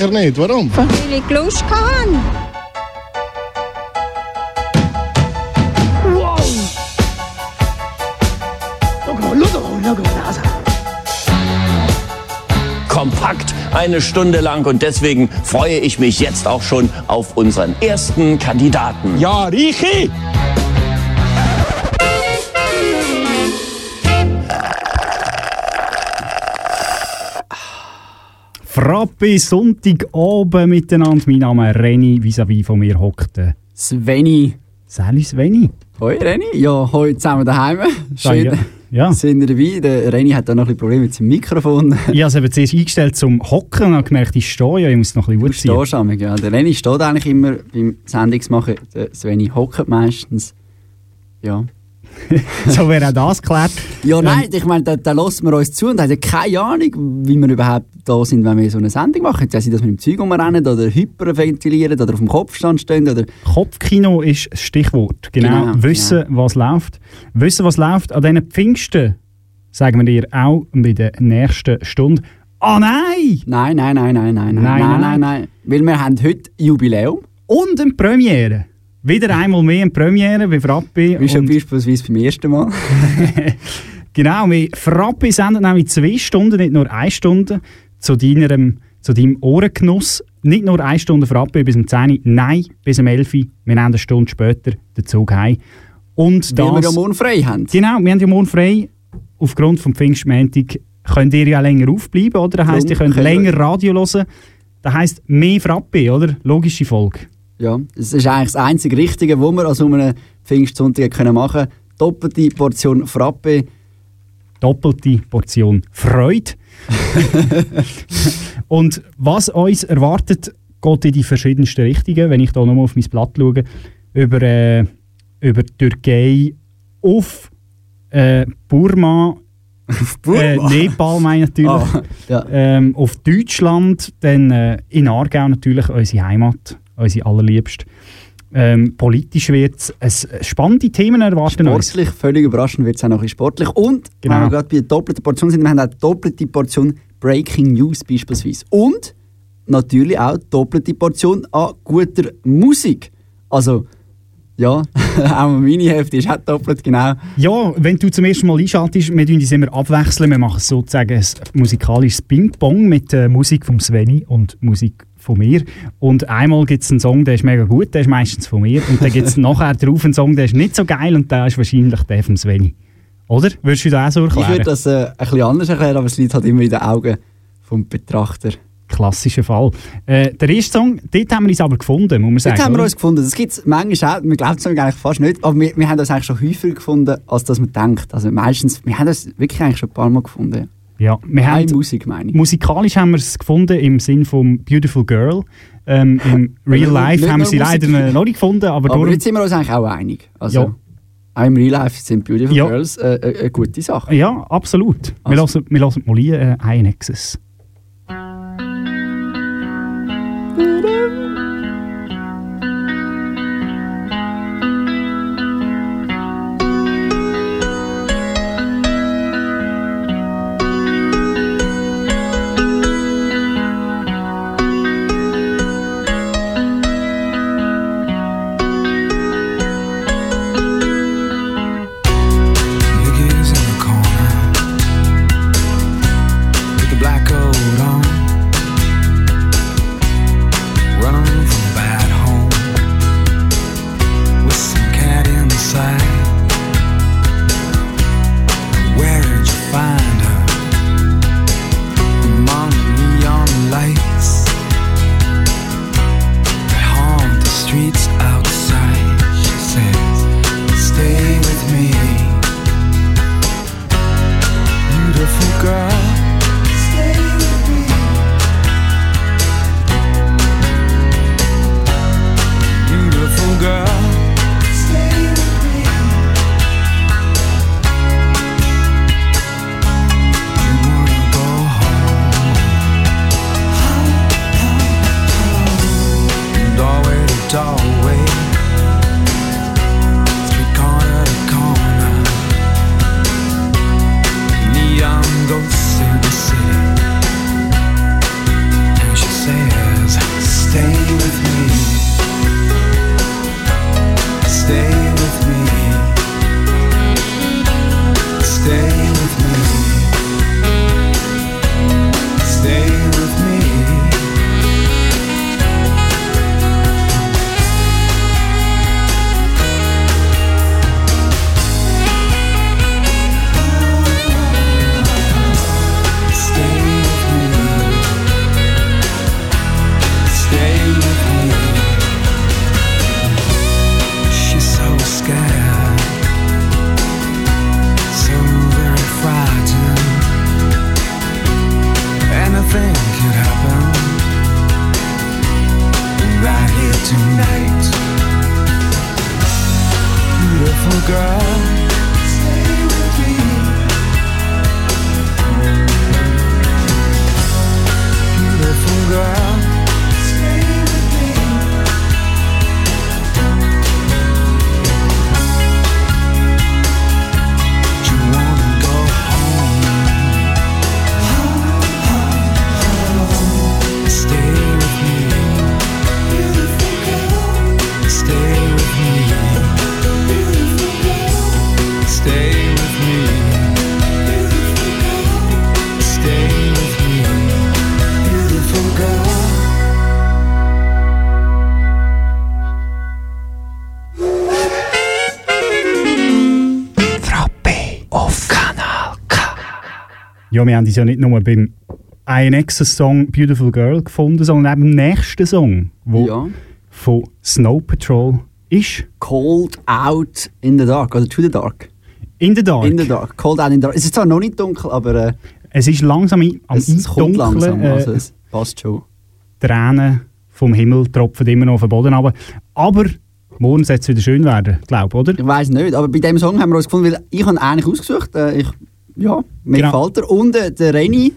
sicher nicht. Warum? Weil ich Lust hatte. kompakt eine Stunde lang und deswegen freue ich mich jetzt auch schon auf unseren ersten Kandidaten. Ja, Richi! Frappe Sonntagabend miteinander. Mein Name ist Reni, vis-à-vis von mir hockt Sveni. Salut Sveni. Hoi Reni, ja, heute zusammen daheim. Schön, Ja. Ja. sind wir dabei. Der Reni hat da noch ein Probleme mit seinem Mikrofon. Ich habe es eben zuerst eingestellt zum Hocken und habe gemerkt, ich stehe ja, ich muss noch ein Du bisschen stehst am, ja. Der Reni steht eigentlich immer beim Sendungsmachen. Der Sveni hockt meistens. Ja. So wäre auch das geklärt. Ja, nein, ich meine, da, da lassen wir uns zu und haben ja keine Ahnung, wie wir überhaupt da sind, wenn wir so eine Sendung machen. Jetzt sei dass wir im Zeug rumrennen oder hyperventilieren oder auf dem Kopfstand stehen oder... Kopfkino ist das Stichwort. Genau. Genau, Wissen, was läuft. Wissen, was läuft. An diesen Pfingsten sagen wir dir auch bei der nächsten Stunde. Ah nein! Nein, nein, nein, nein, nein, nein, Nein, nein, nein. nein, nein. Weil wir haben heute Jubiläum. Und eine Premiere. Wieder einmal mehr eine Premiere bei Frappi. Wie schon beispielsweise beim ersten Mal. Genau, wir Frappi sendet nämlich zwei Stunden, nicht nur eine Stunde, zu, deinem, zu deinem Ohrengenuss. Nicht nur eine Stunde Frappi bis um 10 Uhr, nein, bis um 11 Uhr. Wir nehmen eine Stunde später den Zug heim. Und Weil wir das, ja morgen frei haben. genau, wir haben ja morgen frei. Aufgrund vom Pfingstmontag könnt ihr ja länger aufbleiben, oder? Das heisst, ihr könnt wir- länger Radio hören. Das heisst, mehr Frappi, oder? Logische Folge. Ja, das ist eigentlich das einzige Richtige, was wir an so einem Pfingstsonntag können machen können. Doppelte Portion Frappe. doppelte Portion Freude. und was uns erwartet, geht in die verschiedensten Richtungen. Wenn ich da nochmal auf mein Blatt schaue, über, äh, über Türkei auf äh, Burma, Äh, Nepal meine ich natürlich, Ah, ja. ähm, auf Deutschland, dann äh, in Aargau natürlich, unsere Heimat, unsere allerliebste. Ähm, politisch wird es spannende Themen erwarten uns. Sportlich, völlig überraschend wird es auch noch sportlich. Und, Genau. wenn wir gerade bei der doppelten Portion sind, wir haben auch doppelte Portion Breaking News beispielsweise. Und natürlich auch doppelte Portion an guter Musik. Also, ja, auch meine Hälfte ist auch doppelt, genau. Ja, wenn du zum ersten Mal einschaltest, wir tun uns immer abwechseln. Wir machen sozusagen ein musikalisches Ping-Pong mit äh, Musik von Sveni und Musik von mir. Und einmal gibt es einen Song, der ist mega gut, der ist meistens von mir. Und dann gibt es nachher drauf einen Song, der ist nicht so geil und der ist wahrscheinlich der von Sveni. Oder? Würdest du das auch so Ich erklären? würde das äh, ein bisschen anders erklären, aber es liegt halt immer in den Augen vom Betrachter. Klassischer Fall. Äh, der erste Song, dort haben wir uns aber gefunden, muss man sagen. Jetzt haben wir oder? uns gefunden. Das gibt es manchmal auch. Man glaubt es eigentlich fast nicht. Aber wir, wir haben das eigentlich schon häufiger gefunden, als dass man denkt. Also meistens, wir haben das wirklich eigentlich schon ein paar Mal gefunden. Ja, wir haben Musik, meine ich. Musikalisch haben wir es gefunden im Sinn von Beautiful Girl. Ähm, Im Real Life haben wir sie leider Musik. noch nicht gefunden, aber, Aber jetzt sind wir uns eigentlich auch einig. Also, Ja. auch im Real Life sind Beautiful Ja. Girls äh, äh, eine gute Sache. ja, absolut. Wir Also. lassen, wir lassen mal ein, äh, ein Nexus. Ja, wir haben uns ja nicht nur beim INX-Song Beautiful Girl gefunden, sondern eben im nächsten Song, wo Ja. von Snow Patrol ist. Cold Out in the Dark, oder To the Dark. In the Dark. In the Dark. Cold Out in the Dark. Es ist zwar noch nicht dunkel, aber äh, Es ist langsam am es, es kommt langsam. Eindunkeln. Also Äh, es passt schon. Tränen vom Himmel tropfen immer noch auf den Boden runter. Aber morgen soll es wieder schön werden, glaube oder? Ich weiß nicht, aber bei dem Song haben wir uns gefunden, weil ich habe eigentlich ausgesucht. Äh, ich, ja, mir Genau. gefällt er. Und äh, der Reni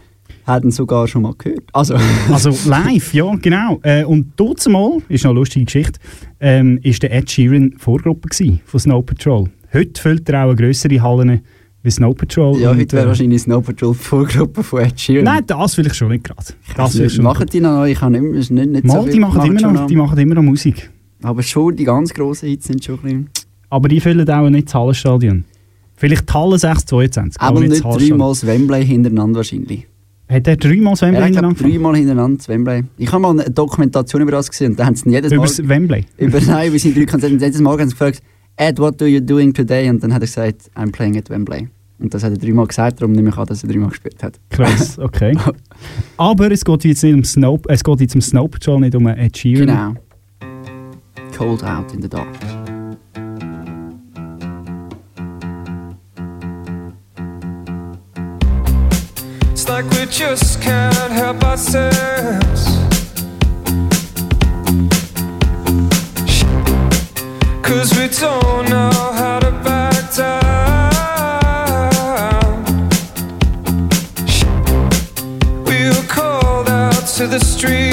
hat ihn sogar schon mal gehört. Also, Also live, ja, genau. Äh, und dort mal, ist noch eine lustige Geschichte, ähm, ist der Ed Sheeran Vorgruppe gewesen von Snow Patrol. Heute füllt er auch eine grössere Halle wie Snow Patrol. ja, heute wäre äh, wahrscheinlich Snow Patrol Vorgruppe von Ed Sheeran. Nein, das will ich schon nicht gerade. Das will ich schon machen die noch? Ich habe nicht, nicht, nicht Mal, so die machen, immer schon noch, die machen immer noch Musik. Aber schon, die ganz grossen Hits sind schon ein bisschen... Aber die füllen auch nicht das Hallenstadion. Vielleicht die Halle 622. Aber nicht dreimal Wembley hintereinander wahrscheinlich. Hat er dreimal Wembley Ja, hintereinander dreimal hintereinander Wembley. Ich habe mal eine Dokumentation über das gesehen und da haben sie jedes Mal... Über Wembley? über, nein, über seine drei Konzerte. Und jedes Mal haben sie gefragt, Ed, what do you doing today? Und dann hat er gesagt, I'm playing at Wembley. Und das hat er dreimal gesagt, darum nehme ich an, dass er dreimal gespielt hat. Krass, okay. Aber es geht jetzt nicht um Snow, es geht jetzt um Snow Patrol, nicht um Ed Sheeran. Genau. Cold out in the dark. Like we just can't help ourselves. Cause we don't know how to back down. We were called out to the streets.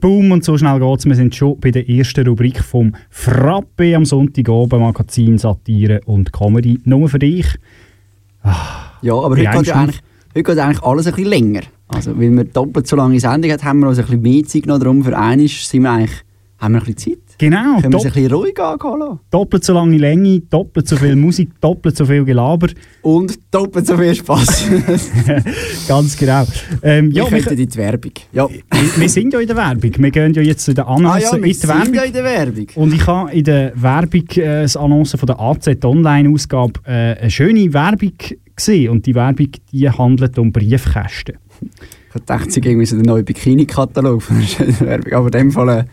boom und so schnell geht's. Wir sind schon bei der ersten Rubrik vom Frappe am Sonntagabend Magazin Satire und Comedy. Nur für dich. Ja, aber heute geht, ja eigentlich, heute geht eigentlich alles ein bisschen länger. Also, weil wir doppelt so lange Sendung haben, haben wir uns ein bisschen mehr Zeit genommen. Darum für einmal sind wir eigentlich, haben wir ein bisschen Zeit. Genau, Können wir es ein bisschen ruhig angehen doppelt so lange Länge, doppelt so viel Musik, doppelt so viel Gelaber. Und doppelt so viel Spass. Ganz genau. Ähm, ja, wir könnten in die Werbung. Ja. wir, wir sind ja in der Werbung. Wir gehen ja jetzt in der Ah Annonce ja, in die sind Werbung. ja in der Werbung. Und ich habe in der Werbung, äh, das Annonce von der AZ Online-Ausgabe, äh, eine schöne Werbung gesehen. Und die Werbung die handelt um Briefkästen. Ich dachte, sie irgendwie so der neue Bikini-Katalog von der schönen Werbung. Aber in dem Fall, äh,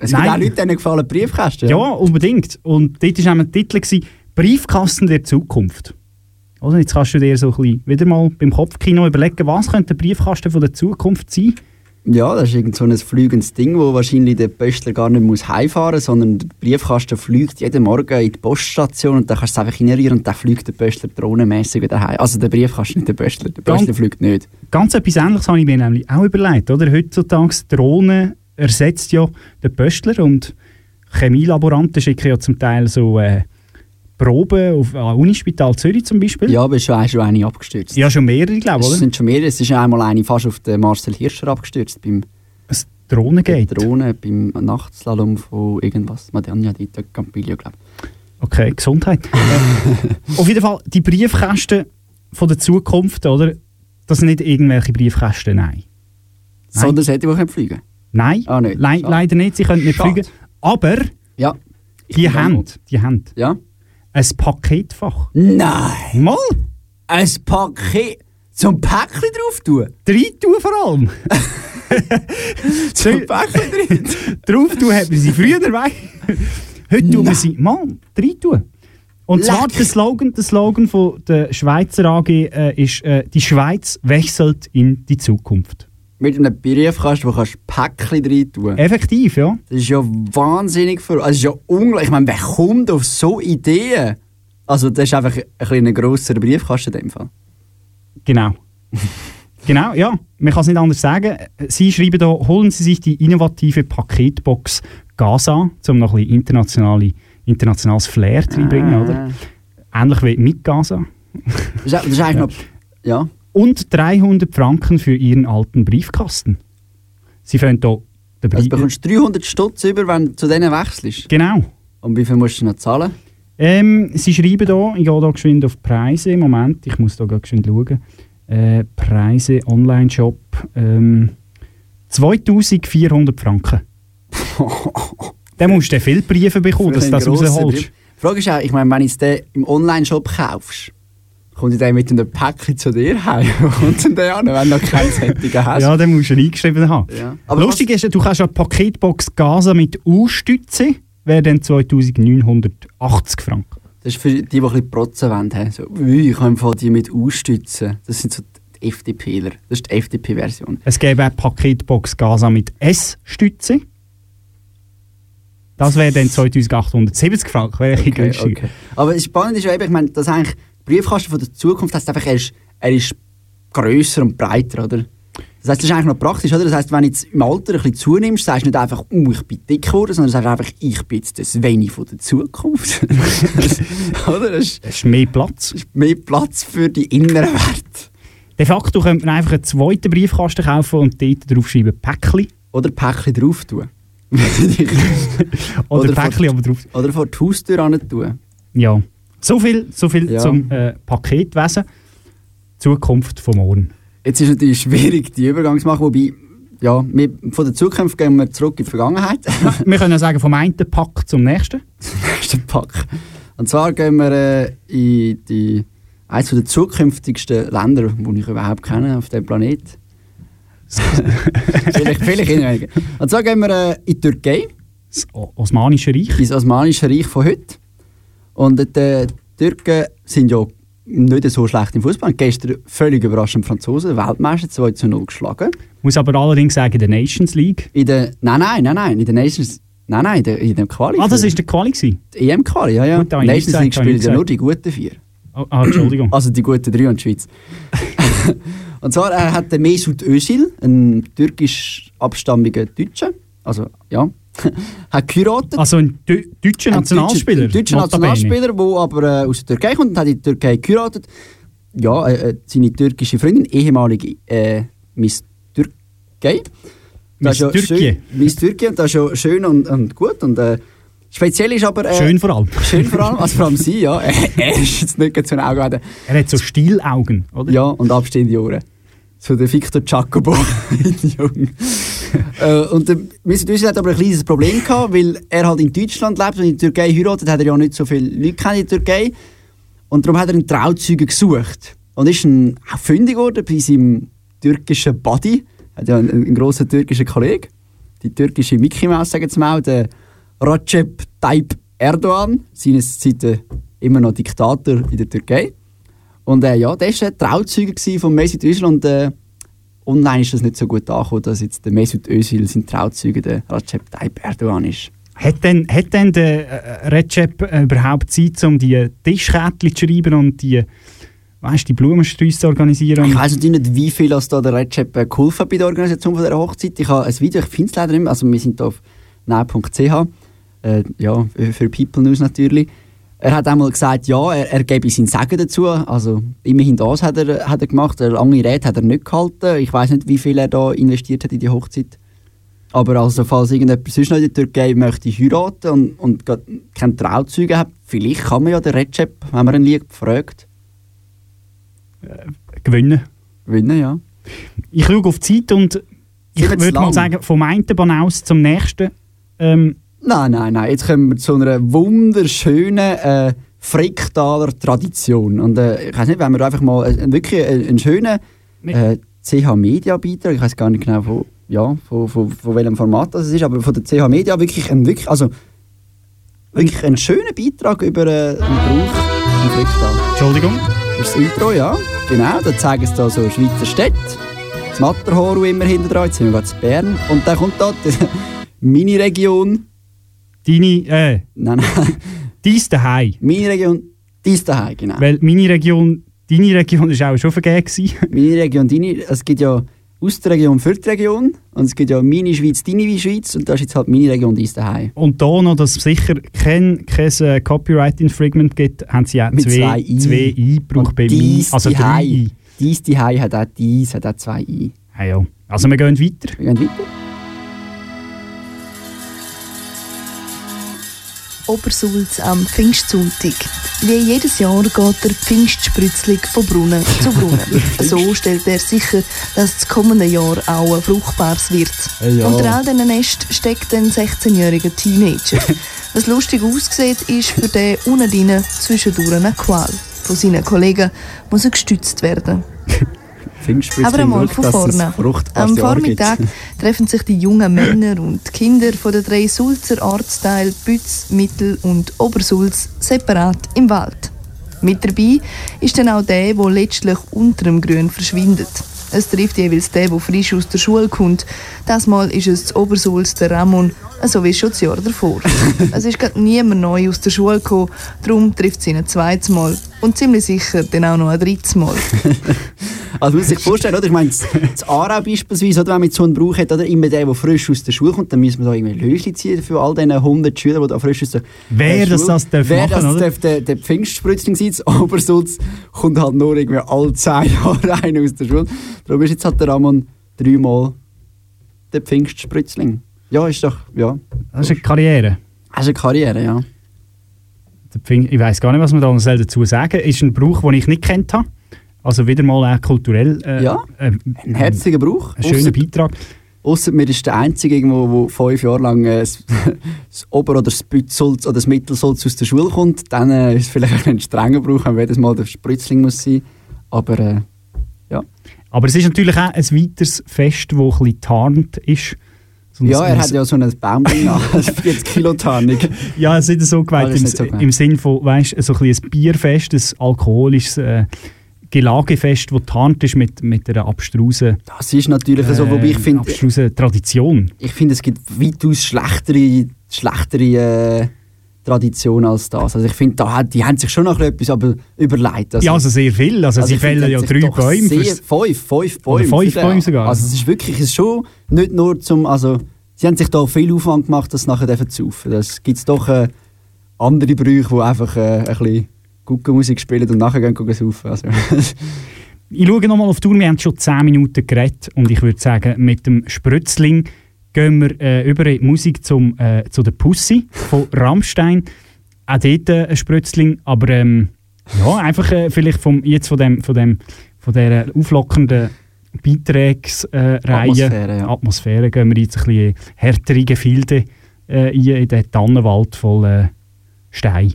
es gibt Nein. auch Leute, denen gefallen Briefkästen. Ja, unbedingt. Und dort war ein Titel, gewesen, Briefkasten der Zukunft. Also jetzt kannst du dir so ein bisschen wieder mal beim Kopfkino überlegen, was könnte der Briefkasten von der Zukunft sein? Ja, das ist irgend so ein flügendes Ding, wo wahrscheinlich der Postler gar nicht muss heimfahren muss, sondern der Briefkasten fliegt jeden Morgen in die Poststation und dann kannst du es einfach reinrühren und dann fliegt der Postler drohnenmässig wieder heim. Also der Briefkasten, nicht der Postler. Der Ganz- Postler fliegt nicht. Ganz etwas Ähnliches habe ich mir nämlich auch überlegt. Oder? Heutzutage Drohnen ersetzt ja den Pöstler und Chemielaboranten schicken ja zum Teil so äh, Proben auf äh, Unispital Zürich zum Beispiel. Ja, aber es ist schon, schon eine abgestürzt. Ja, schon mehrere, glaube ich, Es sind schon mehrere. Es ist einmal eine fast auf den Marcel Hirscher abgestürzt, beim Ein Drohnengate. Drohnen, beim Nachtslalom von irgendwas. Madonna di Campiglio, glaube ich. Okay, Gesundheit. äh, auf jeden Fall, die Briefkästen von der Zukunft, oder? Das sind nicht irgendwelche Briefkästen, nein. Sondern solche, die fliegen können. Nein, Ah, nicht. lei- Schade. leider nicht, sie können nicht Schade. fliegen. Aber Ja. Die haben, die haben Ja? ein Paketfach. Nein! Mal, Ein Paket zum Päckchen drauf tun? drei tun vor allem. Zum Päckchen drin? Drauf tun hat man sie früher weg. Heute tun wir sie mal drei tun. Und zwar Leck. der Slogan, der Slogan von der Schweizer AG äh, ist äh, «Die Schweiz wechselt in die Zukunft». Mit einem Briefkasten, wo du Päckchen drin tun. Effektiv, ja. Das ist ja wahnsinnig für. Also, es ist ja unglaublich. Ich meine, wer kommt auf so Ideen? Also, das ist einfach ein, ein grosser Briefkasten in dem Fall. Genau. genau, ja. Man kann es nicht anders sagen. Sie schreiben da, holen Sie sich die innovative Paketbox Gaza, um noch ein bisschen internationale, internationales Flair reinbringen, oder? Ähnlich wie mit Gaza. Das ist, das ist eigentlich noch. Ja. Und 300 Franken für Ihren alten Briefkasten. Sie fangen hier den Also, Brief... bekommst du 300 Stutz über, wenn du zu denen wechselst. Genau. Und wie viel musst du noch zahlen? Ähm, Sie schreiben hier, ich gehe hier geschwind auf Preise. Moment, ich muss hier geschwind schauen. Äh, Preise, Online-Shop. Ähm, 2400 Franken. Dann musst du viele Briefe bekommen, dass du das rausholst. Die Frage ist auch, ich meine, wenn du es im Online-Shop kaufst, kommt der mit einem Päckchen zu dir heim? Wo kommt denn der an, wenn du noch keinen Sättigen hast? Ja, dann musst du ihn eingeschrieben haben. Ja. Aber Lustig ist, du kannst eine Paketbox Gaza mit U-Stütze, wäre dann 2980 Franken. Das ist für die, die ein bisschen protzen wollen. So, «Ui, ich kann im Fall die mit ausstützen. Das sind so die FDPler. Das ist die FDP-Version. Es gäbe auch Paketbox Gaza mit S-Stütze. Das wäre dann 2870 Franken, wäre okay, günstiger. Aber das Spannende ist ja eben, ich meine, dass eigentlich Briefkasten von der Zukunft heißt einfach, er ist, er ist grösser und breiter, oder? Das heisst, das ist eigentlich noch praktisch, oder? Das heisst, wenn du jetzt im Alter ein bisschen zunimmst, sagst du nicht einfach, oh, ich bin dick geworden, sondern sagst einfach, ich bin jetzt das Svenny von der Zukunft. oder? Das ist, Es ist mehr Platz. das ist mehr Platz für die inneren Werte. De facto könnte man einfach einen zweiten Briefkasten kaufen und dort draufschreiben Päckchen. Oder Päckchen drauf tun. Oder, Oder Päckchen aber drauf. Oder vor die Haustür an tun. Ja. So viel, so viel Ja. zum äh, Paketwesen. Zukunft von morgen. Jetzt ist natürlich schwierig, die Übergang zu machen, wobei, ja, wir, von der Zukunft gehen wir zurück in die Vergangenheit. wir können ja sagen, vom einen Pack zum nächsten. nächsten Pack. Und zwar gehen wir äh, in die, eines der zukünftigsten Länder, die ich überhaupt kenne auf dem Planet. vielleicht, vielleicht in weniger. Und zwar gehen wir äh, in die Türkei, Das Osmanische Reich. ins Osmanische Reich von heute. Und äh, die Türken sind ja nicht so schlecht im Fußball. Gestern völlig überraschend Franzosen, Weltmeister 2 zu 0 geschlagen. Muss aber allerdings sagen, in der Nations League. In der, nein, nein, nein, nein, in der Nations, nein, nein, in der, in dem Quali. Ah, das ist der Quali gewesen. die EM-Quali, ja, ja. Gut, Nations League gesagt, ich spielt ja nur die guten vier. Oh, ah, Entschuldigung. Also die guten drei und die Schweiz. und zwar er hat der Mesut Özil, ein türkisch abstammiger Deutscher, also ja, hat geheiratet. Also ein Deu- deutscher Ein Nationalspieler. Ein deutscher. Nationalspieler, der aber äh, aus der Türkei kommt und hat in der Türkei geheiratet. Ja, äh, äh, seine türkische Freundin, ehemalige äh, Miss Türkei. Miss Das ist ja Türkei. schön- Miss Türkei, und das ist ja schön und, und gut. Und, äh, speziell ist aber... Äh, Schön vor allem. Schön vor allem, also vor allem sie, ja. er ist jetzt nicht gerade zu den Augen. gehabt. Er hat so Stielaugen, oder? Ja, und abstehende Ohren. So der Victor Jacobo. Äh, und der Mesut Özil hat aber ein kleines Problem gehabt, weil er halt in Deutschland lebt und in der Türkei heiratet, hat er ja nicht so viele Leute kennt in der Türkei. Und darum hat er einen Trauzeugen gesucht. Und ist ein auch fündig geworden bei seinem türkischen Buddy. Er hat ja einen, einen grossen türkischen Kollegen. Die türkische Mickey Mouse, sagen sie mal, der Recep Tayyip Erdogan. Seines Zeiten immer noch Diktator in der Türkei. Und äh, ja, der war ein Trauzeuge von Mesut Özil und äh, online ist das nicht so gut angekommen, dass jetzt der Mesut Özil sein Trauzeuge der Recep Tayyip Erdogan ist. Hat denn, hat denn der äh, Recep äh, überhaupt Zeit, um die Tischkärtchen zu schreiben und die, weißt, die Blumensträuße zu organisieren? Ich weiß natürlich nicht, wie viel das da der Recep äh, geholfen hat bei der Organisation von der Hochzeit. Ich habe ein Video, ich finde es leider nicht mehr, also wir sind da auf now.ch, äh, ja, für People News natürlich. Er hat einmal gesagt, ja, er, er gebe sein Sagen dazu. Also immerhin das hat er, hat er gemacht. Eine lange Rede hat er nicht gehalten. Ich weiß nicht, wie viel er da investiert hat in die Hochzeit. Aber also, falls irgendjemand sonst noch in der Türkei möchte heiraten und, und keinen Trauzeugen hat, vielleicht kann man ja den Recep, wenn man ihn liegt, fragt, gewinnen. gewinnen, ja. Ich schaue auf die Zeit und ich würde mal sagen, vom einen Banaus zum nächsten. Ähm, Nein, nein, nein. Jetzt kommen wir zu einer wunderschönen äh, Fricktaler Tradition. Und äh, ich weiß nicht, wenn wir einfach mal äh, wirklich äh, einen schönen äh, CH Media Beitrag, ich weiß gar nicht genau, von, ja, von, von, von welchem Format das ist, aber von der CH Media wirklich ein, wirklich, also, wirklich einen schönen Beitrag über äh, den Brauch im Fricktal. Entschuldigung. Das ist das Intro, ja. Genau, da zeigen sie da so Schweizer Städte. Das Matterhorn immer hinten dran, jetzt sind wir gerade in Bern. Und dann kommt da die Mini-Region. Deine, äh, Nein, nein. dies daheim. Meine Region, dies daheim, genau. Weil meine Region, deine Region ist auch schon vergeben. Meine Region, deine, es gibt ja aus der Region für die Region und es gibt ja meine Schweiz, deine Schweiz und das ist jetzt halt meine Region, dies daheim. Und da noch, dass es sicher kein, kein äh, Copyright-Infringement gibt, haben sie auch Mit zwei, zwei I. zwei I gebraucht bei mir. Also drei daheim. I. Dies daheim hat auch dies, hat auch zwei I. Ah, ja. Also wir gehen weiter. Wir gehen weiter. Obersulz am Pfingstsonntag. Wie jedes Jahr geht der Pfingstspritzling von Brunnen zu Brunnen. so stellt er sicher, dass das kommende Jahr auch ein fruchtbares wird. Ja. Unter all diesen Nest steckt ein 16-jähriger Teenager. Was lustig aussieht, ist für den unten zwischendurch eine Qual. Von seinen Kollegen muss er gestützt werden. Pfingstspritzling Aber einmal von vorne. Am. Vormittag treffen sich die jungen Männer und Kinder von den drei Sulzer Ortsteilen Bütz, Mittel und Obersulz separat im Wald. Mit dabei ist dann auch der, der letztlich unter dem Grün verschwindet. Es trifft jeweils den, der frisch aus der Schule kommt. Das Mal ist es zu Obersulz der Ramon, so wie schon das Jahr davor. es ist gerade niemand neu aus der Schule gekommen, darum trifft es ihn ein zweites Mal und ziemlich sicher dann auch noch ein drittes Mal. Also man muss sich vorstellen, oder? Ich meine, das das Aarau beispielsweise, oder, wenn man so einen Brauch hat, oder immer der, der frisch aus der Schule kommt, dann müssen wir da irgendwie Löschen ziehen für all diese 100 Schüler, die da frisch aus der Wer äh, das Schule- das darf Wer machen, das oder? darf der, der Pfingstspritzling sein, aber sonst kommt halt nur irgendwie alle 10 Jahre einer aus der Schule. Darum ist jetzt halt der Ramon dreimal der Pfingstspritzling. Ja, ist doch, ja. Das ist eine Karriere. Das ist eine Karriere, ja. Ich weiß gar nicht, was man da noch dazu sagen soll. Ist ein Brauch, den ich nicht kennt habe. Also wieder mal auch kulturell äh, Ja, äh, Ein herziger Brauch. ein schöner Ausser- Beitrag. Ausser mir ist der Einzige, der fünf Jahre lang äh, das, das Ober- oder das oder das Mittelsolz aus der Schule kommt. Dann äh, ist es vielleicht ein strenger Brauch, wenn jedes Mal der Spritzling muss sein. Aber äh, Aber es ist natürlich auch ein weiteres Fest, das ein bisschen tarnt ist. So Ja, er hat ja so einen Baumding an, also 40 Kilo Tarnung. Ja, es ist nicht so ist im, so gemeint. im Sinn von, weißt so ein, bisschen ein Bierfest, ein alkoholisches äh, Gelagefest, das tarnt ist mit, mit einer abstrusen, Das ist natürlich so, wobei ich äh, finde, abstrusen Tradition. ich finde, es gibt weitaus schlechtere, schlechtere äh, Traditionen als das. Also ich finde, da die haben sich schon noch etwas aber überlegt. Also, ja, also sehr viel. Also, also sie fällen ja drei Bäume. Sehr, fünf, fünf Bäume. Fünf. Bäume sogar. Also es ist wirklich, es ist schon nicht nur zum, also sie haben sich da viel Aufwand gemacht, das nachher zu saufen. Das gibt es doch äh, andere Brüche, die einfach äh, ein bisschen Guckenmusik spielen und nachher gehen gehen saufen. Also, Ich schaue nochmal auf die Tour, wir haben schon 10 Minuten geredet und ich würde sagen, mit dem Sprötzling gehen wir äh, über in die Musik zum, äh, zu der Pussy von Rammstein. Auch dort äh, ein Sprötzling, aber ähm, ja, einfach äh, vielleicht vom, jetzt von, dem, von, dem, von dieser auflockernden Beiträgsreihe, äh, Reihe, Atmosphäre, ja. Atmosphäre, gehen wir jetzt ein bisschen härtere Gefilde äh, rein in den Tannenwald voll äh, Stein.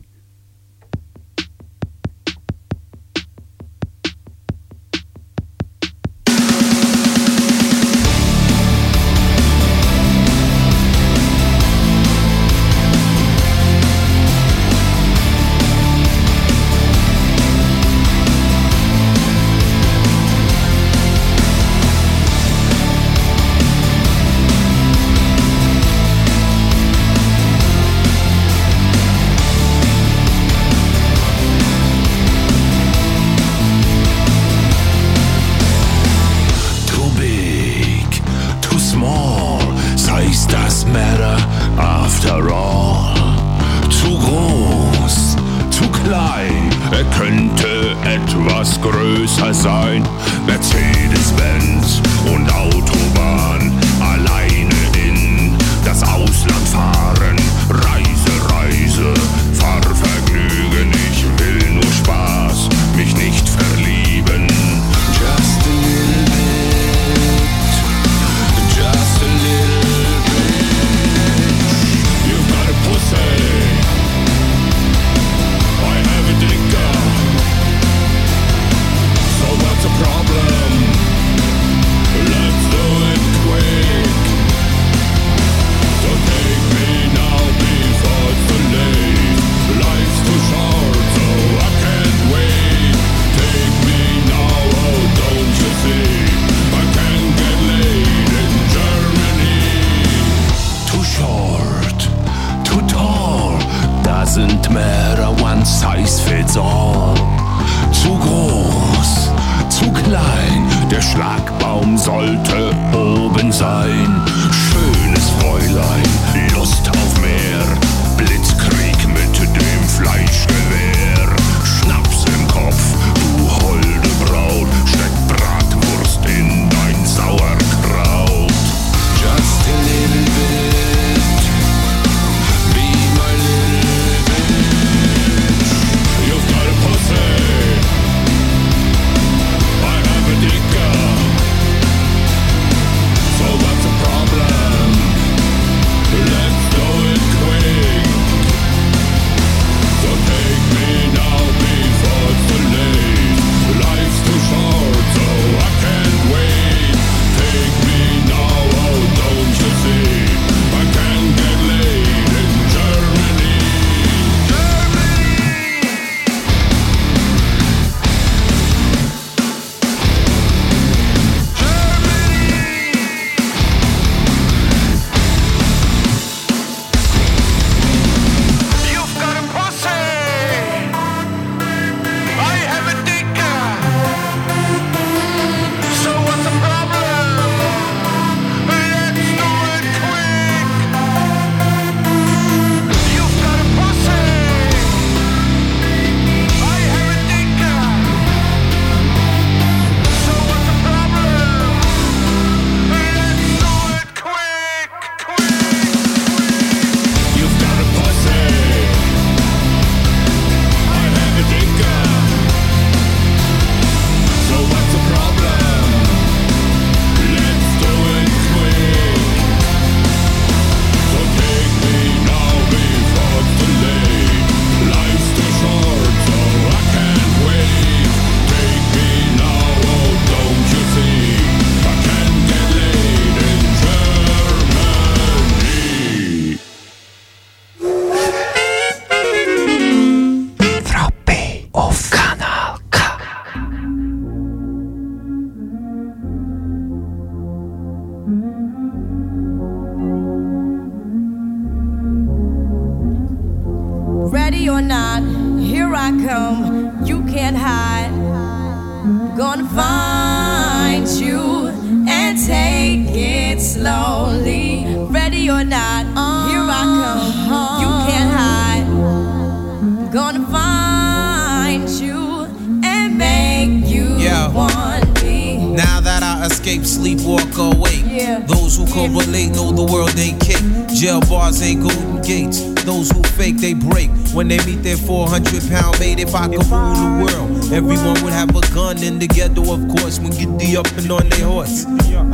If I could rule the world, everyone would have a gun in the ghetto, of course, when get the up and on their horse.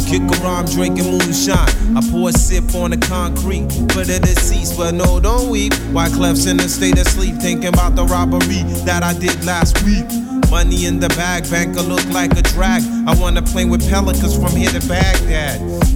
Kick around drinking moonshine. I pour a sip on the concrete for the deceased, but no, don't weep. Why Clef's in a state of sleep, thinking about the robbery that I did last week. Money in the bag, banker look like a drag. I wanna play with pelicans from here to Baghdad.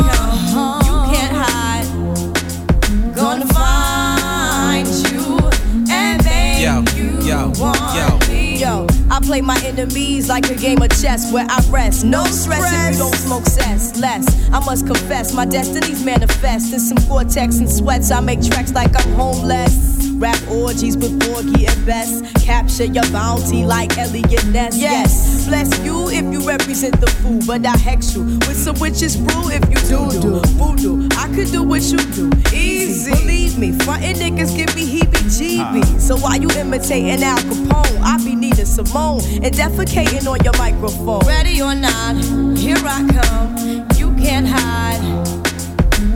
Yo, yo. I play my enemies like a game of chess where I rest. No stress if you don't smoke cess. Less, I must confess, my destinies manifest. In some vortex and sweats, I make tracks like I'm homeless. Rap orgies with Borgie and Best. Capture your bounty like Elliot Ness. Yes, bless you if you represent the fool, but I hex you with some witches brew if you do do voodoo. I could do what you do, easy. Believe me, frontin' niggas give me heebie-jeebies. So why you imitating Al Capone? I be needing Simone and defecating on your microphone. Ready or not, here I come. You can't hide.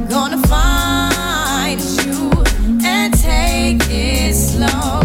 Gonna find you and take it slowly.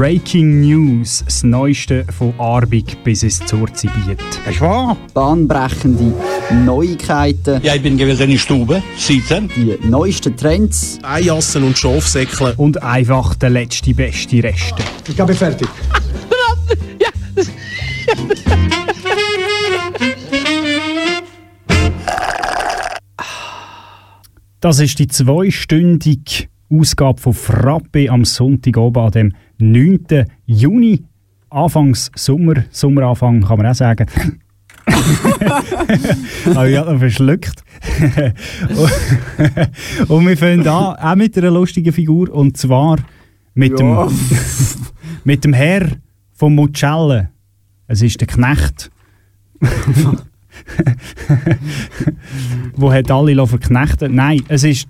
Breaking News, das Neueste von Arbig bis ins Zurzibiet. Das ist wahr. Bahnbrechende Neuigkeiten, Ja, ich bin gewesen in Stube, sitzen. die neuesten Trends, Eijassen und Schafsäckle. Und einfach der letzte beste Reste. Ich bin fertig. Das ist die zweistündige Ausgabe von Frappe am Sonntag oben an dem 9. Juni. Anfangs Sommer, Sommeranfang kann man auch sagen. Aber ich habe verschluckt. und wir fangen an, auch mit einer lustigen Figur, und zwar mit, Ja. dem, mit dem Herr von Mucelle. Es ist der Knecht. wo hat alle lassen verknechten? Nein, es ist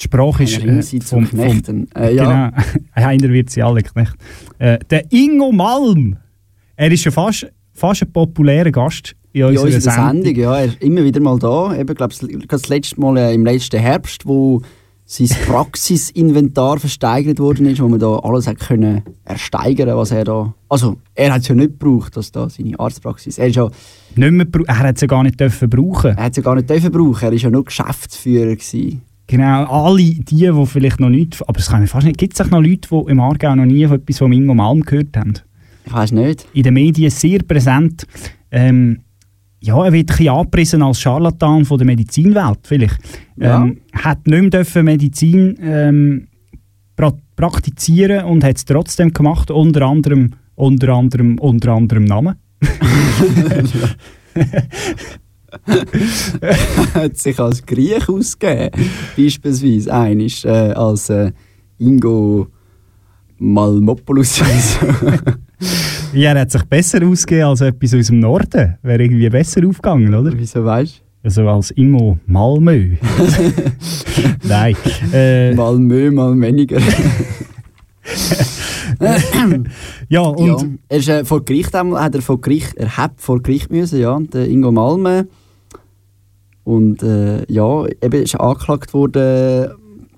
die Sprache ist Einer sie zu knechten. Äh, ja. Genau, einer wird sie alle knechten. Äh, der Ingo Malm. Er ist ja fast, fast ein populärer Gast in in unserer, unserer Sendung. Sendung. Ja, er ist immer wieder mal da. Eben, glaub, das, letzte Mal äh, im letzten Herbst, wo sein Praxisinventar versteigert worden ist, wo man da alles hat können ersteigern, was er da. Also er hat es ja nicht gebraucht, dass da seine Arztpraxis. Er ist ja, Nicht mehr, er hat es ja gar nicht dürfen brauchen. er hat es ja gar nicht dürfen brauchen. Er ist ja nur Geschäftsführer gewesen. Genau, alle die, die vielleicht noch nicht, aber es kann ich fast nicht, gibt es noch Leute, die im Aargau noch nie von etwas von Ingo Malm gehört haben? Ich weiß nicht. In den Medien sehr präsent. Ähm, ja, er wird ein bisschen angepriesen als Scharlatan von der Medizinwelt, vielleicht. Ja. Ähm, hat nicht mehr dürfen Medizin ähm, pra praktizieren und hat es trotzdem gemacht, unter anderem, unter anderem, unter anderem Namen. hat sich als Griech ausgegeben. Beispielsweise einisch äh, als äh, Ingo Malmopoulos. Ja, er hat sich besser ausgegeben als etwas aus dem Norden. Wäre irgendwie besser aufgegangen, oder? Wieso weißt du? Also als Ingo Malmö. Nein. Äh, Malmö, mal weniger. ja, und ja, er ist äh, vor Gericht hat er vor Gericht, er hat vor Gericht müssen, ja, der Ingo Malme. Und äh, ja, eben ist angeklagt worden,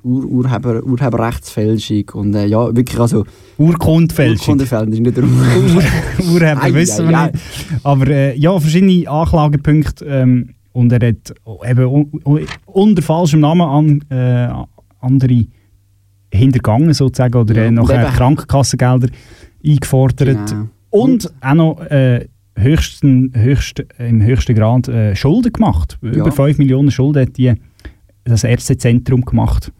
Ur Urheber Urheberrechtsfälschung und äh, ja, wirklich also Urkundfälschung. Urkundenfälschung ist nicht der Ur Ur- Urheber wissen wir nicht. Aber äh, ja, verschiedene Anklagepunkte. Ähm, und er hat eben un un unter falschem Namen an, äh, andere hintergangen sozusagen oder Ja, äh, und nachher eben- Krankenkassengelder eingefordert. Genau. Und auch noch äh, höchsten, höchst, im höchsten Grad äh, Schulden gemacht. Ja. Über 5 Millionen Schulden hat die, das Ärztezentrum gemacht.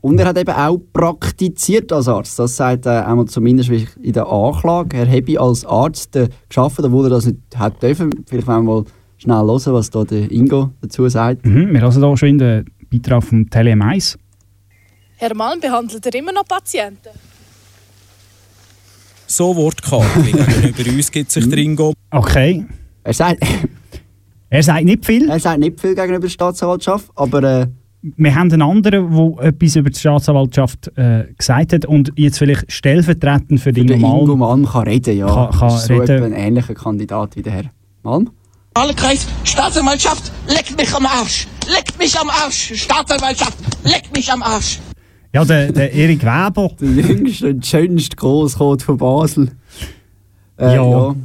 Und er hat eben auch praktiziert als Arzt. Das sagt er einmal zumindest wie in der Anklage. Er habe als Arzt äh, geschafft, obwohl er das nicht hat dürfen. Vielleicht wollen wir mal schnell hören, was da der Ingo dazu sagt. Mhm, wir hören hier schon in den Beitrag vom Tele 1. Herr Malm, behandelt er immer noch Patienten? So wortkarg gegenüber uns gibt sich der Ingo. Okay. Er sagt, Er sagt nicht viel. er sagt nicht viel gegenüber der Staatsanwaltschaft, aber äh, Wir haben einen anderen, der etwas über die Staatsanwaltschaft äh, gesagt hat und jetzt vielleicht stellvertretend für den der Ingo Ingo Malm. Malm kann reden, ja. Kann- kann so reden. ein ähnlicher Kandidat wie der Herr Malm. Wahlkreis, Staatsanwaltschaft, leckt mich am Arsch. Leckt mich am Arsch. Staatsanwaltschaft, leckt mich am Arsch. Ja, der, der Erik Weber. Der jüngste und schönste Großcode von Basel. Äh, Ja. Es,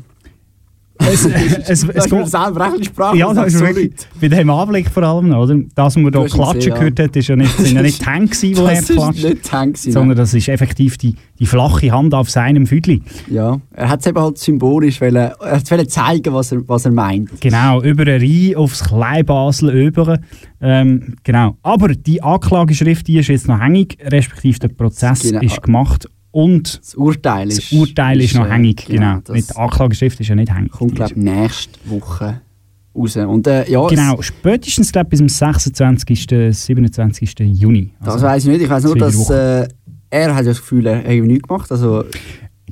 es, es, es geht, selber Sprache. ja, das ist wirklich, bei dem Anblick vor allem, oder? Das, was man ihn klatschen gesehen, gehört hat, ist ja nicht, sind ja nicht die Hände die er klatscht, nicht Hände sondern das ist effektiv die, die flache Hand auf seinem Füdli. Ja, er hat es eben halt symbolisch wollen, er wollen zeigen, was er, was er meint. Genau, über eine Reihe aufs Kleinbasel über. Ähm, genau. Aber die Anklageschrift die ist jetzt noch hängig, respektive der Prozess Genau. ist gemacht und Das Urteil ist, das Urteil ist, noch äh, hängig. Genau. das Mit der Anklageschrift ist ja nicht hängig. kommt, glaube ich, nächste Woche raus. Und, äh, ja, Genau, spätestens glaub, bis zum 26. 27. Juni. Das Also, weiß ich nicht. Ich weiß nur, dass äh, er hat ja das Gefühl, er hat nichts gemacht. Also,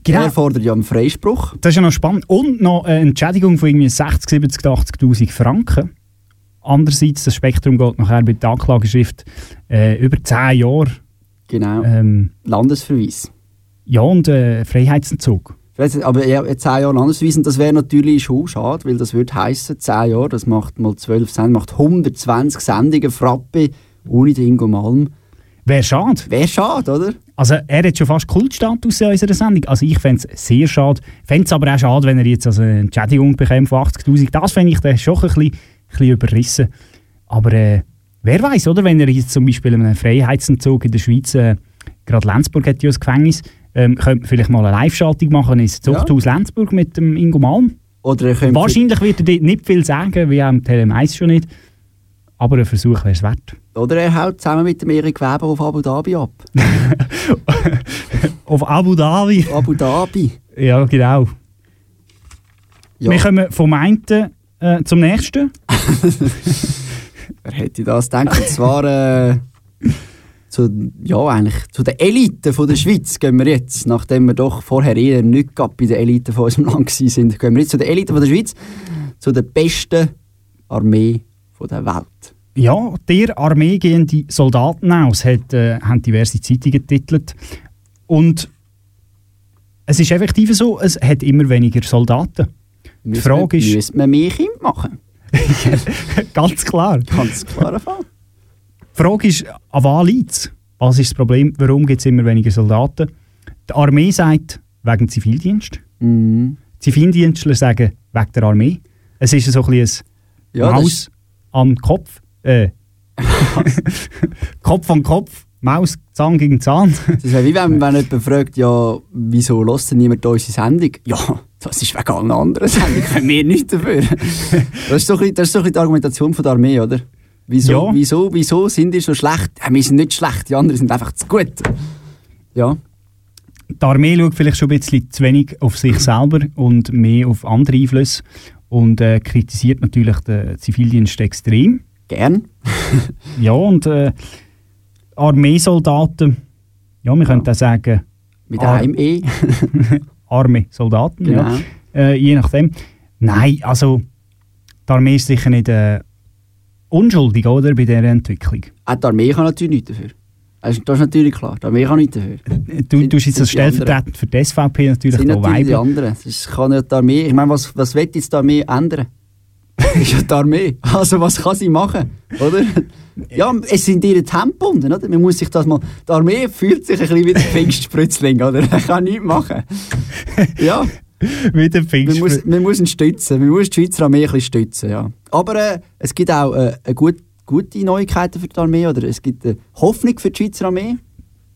Genau. Er fordert ja einen Freispruch. Das ist ja noch spannend. Und noch eine Entschädigung von irgendwie 60, 70, 80'000 Franken. Andererseits, das Spektrum geht nachher bei der Anklageschrift äh, über 10 Jahre. Genau. Ähm, Landesverweis. Ja, und äh, Freiheitsentzug. Aber ja, 10 Jahre Landesverweis, und das wäre natürlich schon schade, weil das würde heissen 10 Jahre, das macht mal 12 Sendungen, macht 120 Sendungen, Frappe, ohne den Ingo Malm. Wäre schade. Wäre schade, oder? Also er hat schon fast Kultstatus in unserer Sendung. Also ich fände es sehr schade. Fände es aber auch schade, wenn er jetzt also eine Entschädigung bekäme von 80'000. Das fände ich dann schon ein bisschen, ein bisschen überrissen. Aber äh, wer weiß, oder? Wenn er jetzt zum Beispiel einen Freiheitsentzug in der Schweiz, äh, gerade Lenzburg hat ja ein Gefängnis, ähm, könnte man vielleicht mal eine Live-Schaltung machen ins Zuchthaus Lenzburg mit dem Ingo Malm. Wahrscheinlich wird er dort nicht viel sagen, wie auch im Tele 1 schon nicht. Aber ein Versuch wäre es wert. Oder er haut zusammen mit dem Erik Weber auf Abu Dhabi ab. Auf Abu Dhabi. Abu Dhabi. Ja, genau. Ja. Wir kommen vom einen äh, zum nächsten. Wer hätte das gedacht? Und zwar äh, zu, ja, eigentlich, zu der Elite von der Schweiz gehen wir jetzt, nachdem wir doch vorher eher nicht bei der Elite von unserem Land sind, gehen wir jetzt zu der Elite von der Schweiz, zu der besten Armee von der Welt. Ja, der Armee gehen die Soldaten aus, hat, äh, haben diverse Zeitungen getitelt. Und es ist effektiv so, es hat immer weniger Soldaten. Die Müssen Frage wir, ist, Müssen wir mehr Kinder machen? ganz klar, Ganz klarer Fall. Die Frage ist, an was liegt es? Was ist das Problem? Warum gibt es immer weniger Soldaten? Die Armee sagt, wegen Zivildienst. Mhm. Zivildienstler sagen, wegen der Armee. Es ist so ein bisschen ein Ja, Maus an Kopf. Äh, Kopf an Kopf, Maus, Zahn gegen Zahn. Das ist ja wie wenn, wenn jemand fragt, ja, wieso lässt niemand unsere Sendung? Ja, das ist wegen allen anderen Sendungen, können wir nichts dafür. Das ist so ein bisschen, das ist so ein bisschen die Argumentation von der Armee, oder? Wieso, Ja. wieso, wieso sind die so schlecht? Ja, wir sind nicht schlecht, die anderen sind einfach zu gut. Ja, Die Armee schaut vielleicht schon ein bisschen zu wenig auf sich selber und mehr auf andere Einflüsse und äh, kritisiert natürlich den Zivildienst extrem. gern. Ja, und äh, Armeesoldaten, ja, wir könnten auch sagen, Mit einem E. arme Soldaten, Genau. ja. Äh, je nachdem. Nein, also die Armee ist sicher nicht äh, unschuldig, oder, bei dieser Entwicklung. Auch die Armee kann natürlich nichts dafür. Das ist, das ist natürlich klar, die Armee kann nichts dafür. Du tust jetzt als stellvertretend für die SVP natürlich Das sind da natürlich die anderen. Das kann nicht die Armee. Ich meine, was, was will jetzt die Armee ändern? Das ist ja die Armee. Also was kann sie machen? Oder? Ja, es sind ihre Hände gebunden, oder? Man muss sich das mal... Die Armee fühlt sich ein bisschen wie der Pfingstsprützling, oder? Er kann nichts machen. Ja, Wie der man Pfingst. muss, man muss ihn stützen. Man muss die Schweizer Armee ein bisschen stützen, ja. Aber äh, es gibt auch äh, gut, gute Neuigkeiten für die Armee, oder? Es gibt eine Hoffnung für die Schweizer Armee.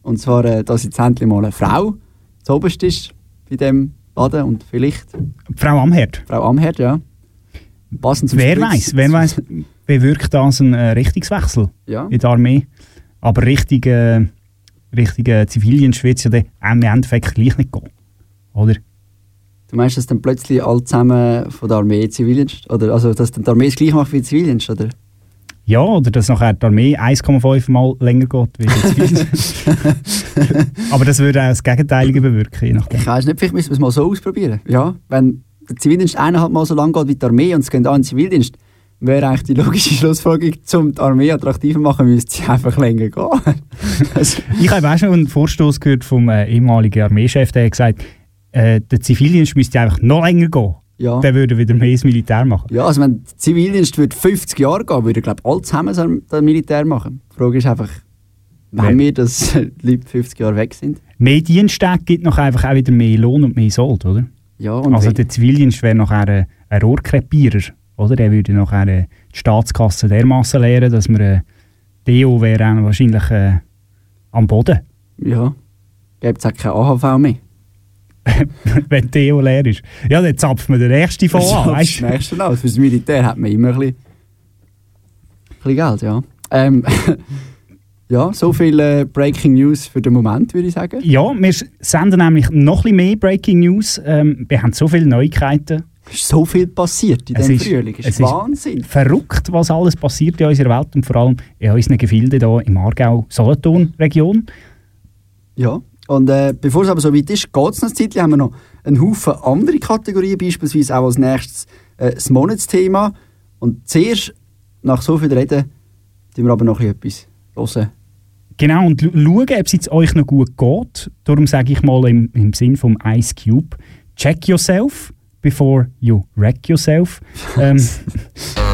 Und zwar, äh, dass jetzt endlich mal eine Frau zu oberst ist bei dem Laden und vielleicht Frau Amherd. Frau Amherd, ja. Passend zum Wer weiß, wer weiß, bewirkt das einen äh, Richtungswechsel Ja. in der Armee. Aber richtig, äh, richtig äh, Zivildienst wird es ja im Endeffekt gleich nicht gehen. Oder? Du meinst, dass dann plötzlich alle zusammen von der Armee Zivildienst, oder also dass dann die Armee es gleich macht wie die Zivildienst, oder? Ja, oder dass nachher die Armee 1,5 Mal länger geht wie der Zivildienst. Aber das würde auch das Gegenteilige bewirken. Ich weiß nicht, vielleicht müssen wir es mal so ausprobieren. Ja, wenn der Zivildienst eineinhalb Mal so lang geht wie die Armee und es geht auch in den Zivildienst, wäre eigentlich die logische Schlussfolgerung, um die Armee attraktiver zu machen, müsste sie einfach länger gehen. Ich habe auch schon einen Vorstoß gehört vom äh, ehemaligen Armeechef, der hat gesagt, äh, der Zivildienst müsste einfach noch länger gehen. Ja. Der würde wieder mehr ins Militär machen. ja, also wenn der Zivildienst würde 50 Jahre gehen, würde glaube ich alle zusammen das Militär machen. Die Frage ist einfach, wenn wir, dass die Leute 50 Jahre weg sind. Mehr Dienstag gibt noch einfach auch wieder mehr Lohn und mehr Sold, oder? Ja, also der Zivildienst wäre nachher ein, ein Rohrkrepierer, oder? Der würde nachher die Staatskasse dermaßen leeren, dass wir äh, Deo wäre auch wahrscheinlich äh, am Boden, ja, gibt es auch keine AHV mehr. wenn Deo leer ist. Ja, dann zapft man den ersten von an, Das weißt du? nächste Mal. Fürs Militär hat man immer ein bisschen, ein bisschen Geld, ja. Ähm, ja, so viel äh, Breaking News für den Moment, würde ich sagen. Ja, wir senden nämlich noch ein bisschen mehr Breaking News. Ähm, wir haben so viele Neuigkeiten. Es ist so viel passiert in Es diesem ist- Frühling. Es es ist ist- Wahnsinn. Verrückt, was alles passiert in unserer Welt und vor allem in unseren Gefilden hier im Aargau-Solothurn-Region. Ja. Und äh, bevor es aber so weit ist, geht es noch ein Zeitchen, haben wir noch einen Haufen andere Kategorien, beispielsweise auch als nächstes äh, das Monatsthema. Und zuerst, nach so viel Reden, tun wir aber noch etwas hören. Genau, und schauen, ob es jetzt euch noch gut geht. Darum sage ich mal im, im Sinn vom Ice Cube, check yourself before you wreck yourself. ähm,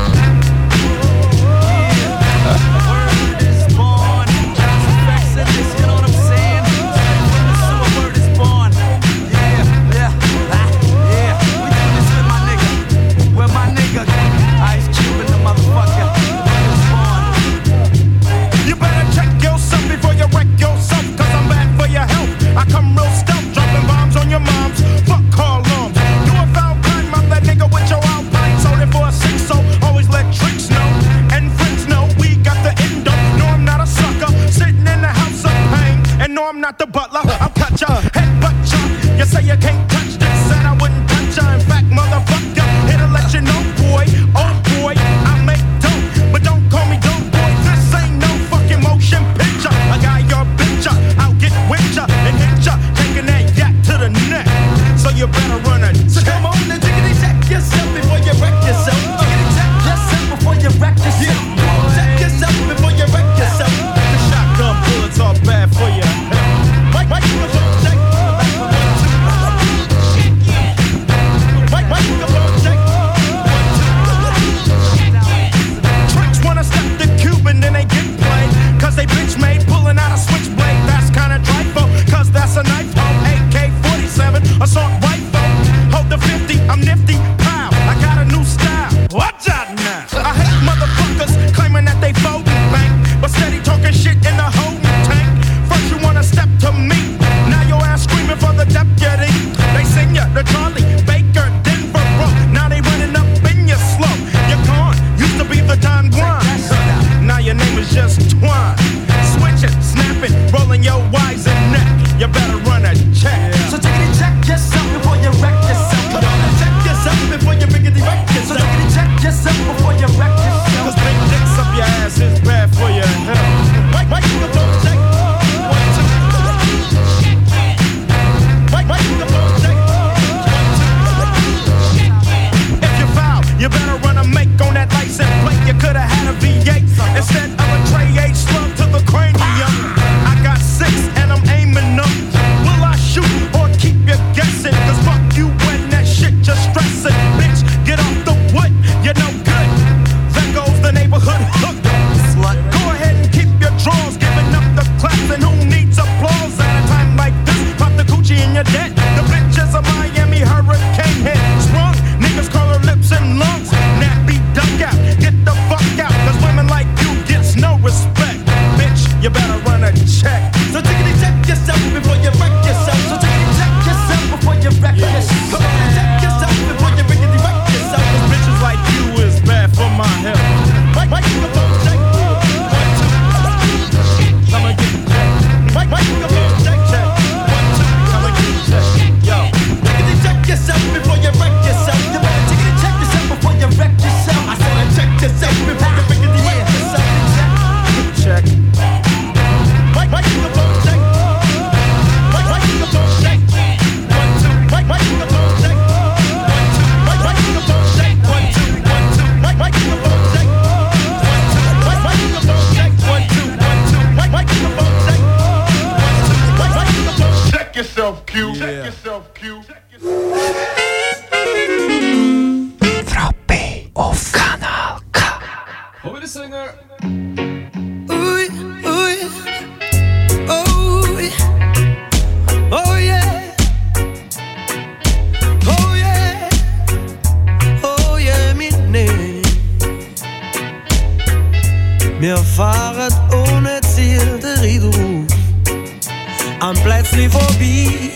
Fahren ohne Ziel der Riederruf. Am Plätzli vorbei,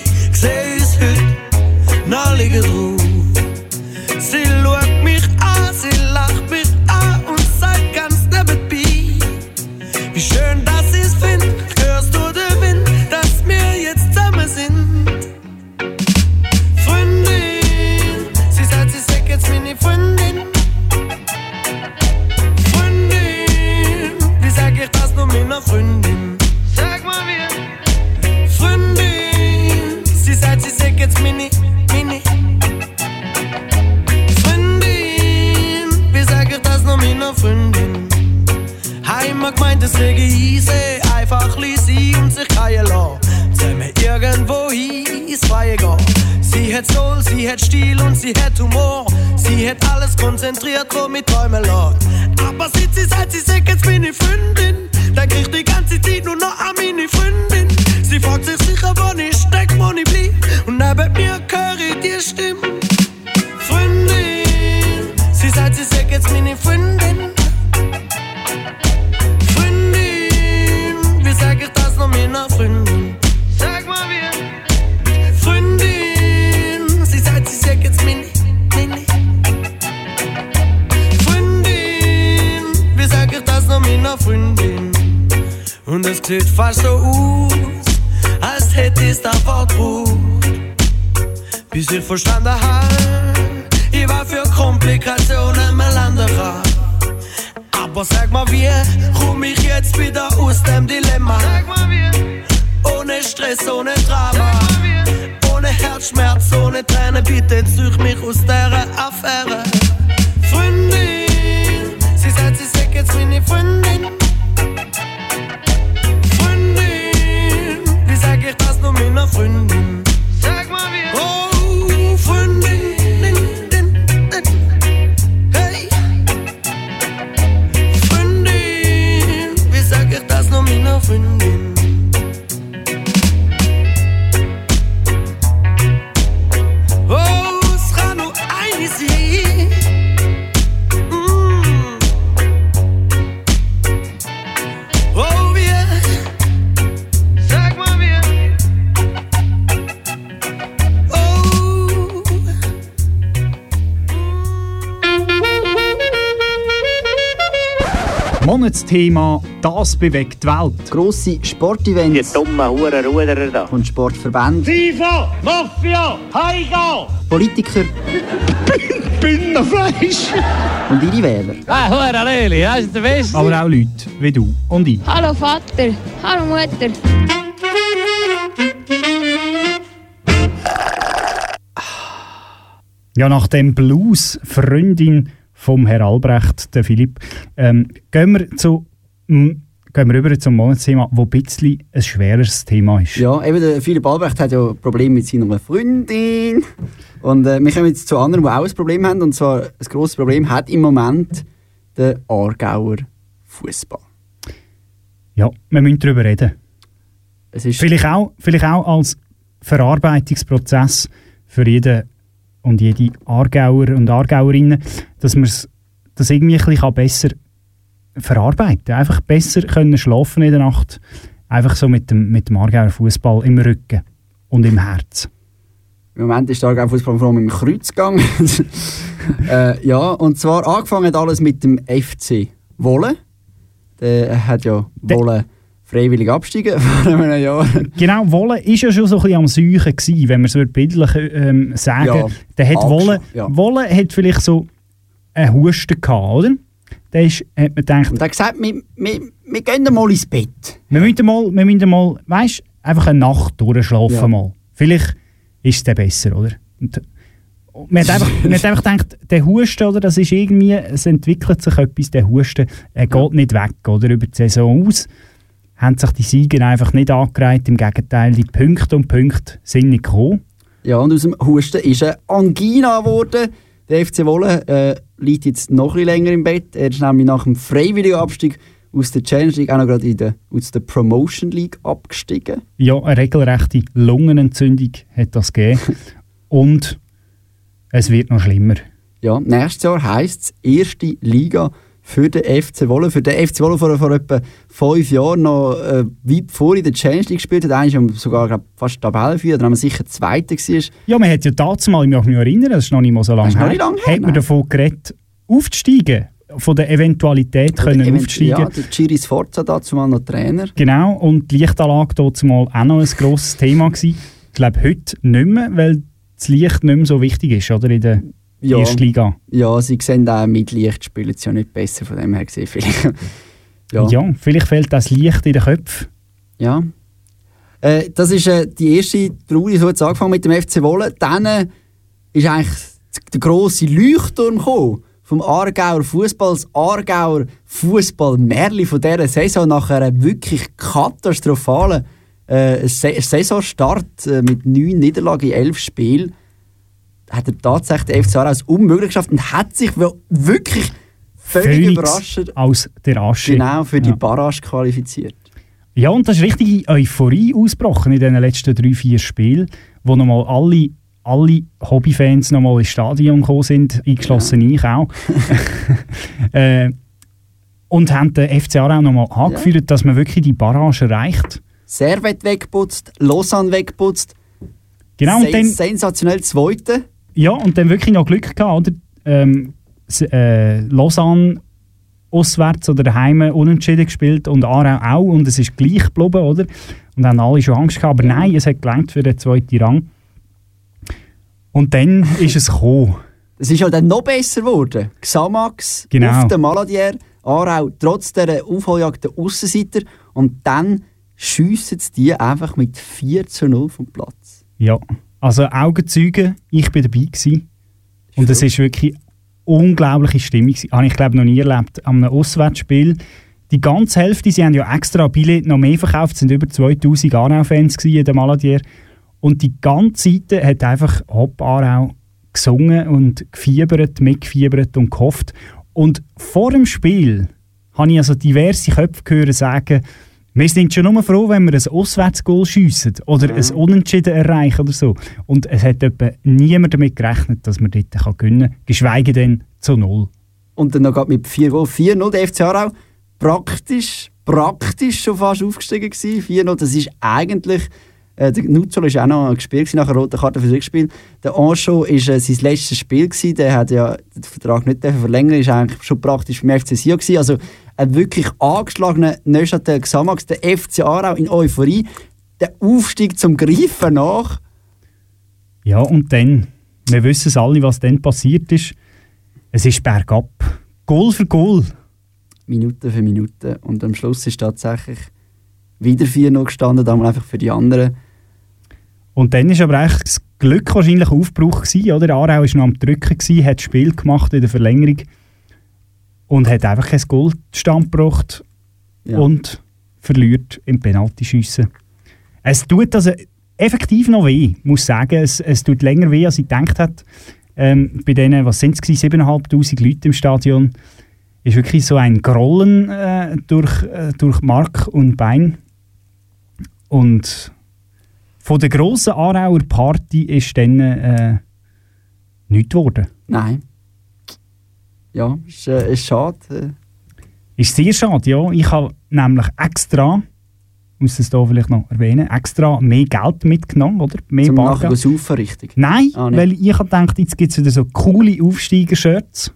Monatsthema «Das bewegt die Welt». Grosse Sportevents. Die dummen Hurenruderer da. Und Sportverbände. FIFA, Mafia, Heiga! Politiker. Binnenfleisch! Und ihre Wähler. Ah, Hure Leli, das ist der Beste. Aber auch Leute wie du und ich. Hallo Vater, hallo Mutter. Ja, nach dem Blues Freundin vom Herr Albrecht, der Philipp, ähm, gehen wir zu m, gehen wir rüber zum Monatsthema, wo ein bisschen ein schweres Thema ist. Ja, eben der Philipp Albrecht hat ja Probleme mit seiner Freundin. Und äh, wir kommen jetzt zu anderen, die auch ein Problem haben. Und zwar ein grosses Problem hat im Moment der Aargauer Fußball. Ja, wir müssen darüber reden. Vielleicht auch, vielleicht auch als Verarbeitungsprozess für jeden und jede Aargauer und Aargauerinnen, dass man es das irgendwie ein bisschen besser verarbeiten. Einfach besser können schlafen in der Nacht. Einfach so mit dem, mit dem Aargauer Fußball im Rücken und im Herz. Im Moment ist der Aargauer Fußball vor allem im Kreuzgang. äh, ja, und zwar angefangen hat alles mit dem FC Wolle. Der hat ja Wolle freiwillig absteigen vor einem Jahr. Genau, Wolle war ja schon so ein bisschen am Säuchen, gewesen, wenn man es bildlich ähm, sagen Ja, Der hat Wolle, ja. Wolle hat vielleicht so einen Husten gehabt, oder? Da ist, hat man gedacht... Und er hat gesagt, wir, wir, wir gehen mal ins Bett. Wir müssen mal, wir müssen mal weißt, einfach eine Nacht durchschlafen Ja. mal. Vielleicht ist es dann besser, oder? Und, man, hat einfach, man hat einfach gedacht, der Husten, oder, das ist irgendwie, es entwickelt sich etwas, der Husten, er geht nicht weg, oder, über die Saison aus. Haben sich die Sieger einfach nicht angereiht, im Gegenteil, die Punkte und Punkte sind nicht gekommen. Ja, und aus dem Husten ist eine Angina geworden. Der FC Wolle äh, liegt jetzt noch ein länger im Bett. Er ist nämlich nach dem freiwilligen Abstieg aus der Challenge League auch noch gerade in der, aus der Promotion League abgestiegen. Ja, eine regelrechte Lungenentzündung hat das gegeben. Und es wird noch schlimmer. Ja, nächstes Jahr heisst es erste Liga für den FC Wolle. Für den FC Wolle vor, vor etwa fünf Jahren noch äh, weit vor in der Challenge League gespielt hat. Eigentlich sogar glaub, fast Tabellenführer, dann haben wir sicher Zweiter war. Ja, man hat ja dazu mal, ich mich erinnern, das ist noch nicht mal so lange noch her, nicht lange her, hat man davon geredet, aufzusteigen. Von der Eventualität können Event- aufsteigen. Ja, der Giri Sforza dazu mal noch Trainer. Genau, und die Lichtanlage dazu mal auch noch ein grosses Thema gewesen. Ich glaube heute nicht mehr, weil das Licht nicht mehr so wichtig ist, oder? In der Ja. ersten Liga. Ja, sie sehen auch mit Licht spielen sie ja nicht besser, von dem her gesehen vielleicht. Ja. vielleicht fehlt das Licht in den Köpfen. Ja. Äh, das ist äh, die erste Trauer, so hat angefangen mit dem FC Wolle. Dann äh, ist eigentlich der grosse Leuchtturm gekommen vom Aargauer Fußball, das Aargauer Fußball-Märli von dieser Saison nach einer wirklich katastrophalen äh, Saisonstart äh, mit neun Niederlagen in elf Spielen hat er tatsächlich den FC Aarau als unmöglich geschafft und hat sich wirklich völlig Phoenix überraschend aus der Asche. genau für die Ja. Barrage qualifiziert. Ja, und da ist richtige Euphorie ausgebrochen in den letzten drei, vier Spielen, wo nochmal alle, alle Hobbyfans nochmal ins Stadion gekommen sind, eingeschlossen ich auch. äh, und haben den FC Aarau nochmal angeführt, dass man wirklich die Barrage erreicht. Servet weggeputzt, Lausanne weggeputzt. Genau, und Sen dann- sensationell Zweite. Ja, und dann wirklich noch Glück gehabt, oder? Ähm, äh, Lausanne auswärts oder daheim unentschieden gespielt und Aarau auch und es ist gleich geblieben, oder? Und haben alle schon Angst gehabt, aber nein, es hat gelangt für den zweiten Rang. Und dann ist es gekommen. Es ist halt dann noch besser geworden. Xamax Genau. auf der Maladier, Aarau trotz dieser Aufholjagd der Aussenseiter und dann schiessen sie die einfach mit 4 zu 0 vom Platz. Ja, also Augenzeuge, ich bin dabei gewesen. Und es ist wirklich unglaubliche Stimmung. Habe ich glaube noch nie erlebt. An einem Auswärtsspiel. Die ganze Hälfte, sie haben ja extra Billett noch mehr verkauft, es sind über 2000 Aarau-Fans in der Maladier. Und die ganze Seite hat einfach Hopp Aarau gesungen und gefiebert, mitgefiebert und gehofft. Und vor dem Spiel habe ich also diverse Köpfe gehört sagen, wir sind schon nur froh, wenn wir ein Auswärtsgoal schiessen oder ein Unentschieden erreichen oder so. Und es hat etwa niemand damit gerechnet, dass man dort kann gewinnen kann, geschweige denn zu null. Und dann noch mit 4 Goal. 4-0 der FC Aarau. Praktisch, praktisch schon fast aufgestiegen gewesen. 4-0, das ist eigentlich... Äh, der Nuzzolo war auch noch gespielt nach einer roten Karte für das Rückspiel. Der Ancho war äh, sein letztes Spiel. Gewesen. Der hat ja den Vertrag nicht verlängern ist eigentlich schon praktisch beim FC Sion gewesen. Also ein wirklich angeschlagener Neuchâtel Xamax, der FC Aarau in Euphorie. Der Aufstieg zum Greifen nach. Ja, und dann, wir wissen es alle, was dann passiert ist. Es ist bergab. Goal für Goal. Minute für Minute. Und am Schluss ist tatsächlich wieder 4-0 gestanden, damals einfach für die anderen. Und dann war aber eigentlich das Glück wahrscheinlich Aufbruch gewesen, oder? Aarau war noch am Drücken, gewesen, hat das Spiel gemacht in der Verlängerung und hat einfach kein Goal zustande gebracht Ja. und verliert im Penaltyschiessen. Es tut also effektiv noch weh, muss sagen. Es, es tut länger weh, als ich gedacht habe. Ähm, bei denen, was sind es, 7'500 Leute im Stadion, ist wirklich so ein Grollen äh, durch, äh, durch Mark und Bein. Und von der grossen Aarauer Party ist dann äh, nichts geworden. Nein. Ja, ist, äh, ist schade. äh. Ist sehr schade, ja. Ich habe nämlich extra, muss es hier vielleicht noch erwähnen, extra mehr Geld mitgenommen, oder? Mehr Zum nachher Bargeld. saufen, richtig? Nein, Ah, weil ich habe gedacht, jetzt gibt es wieder so coole Aufsteiger-Shirts.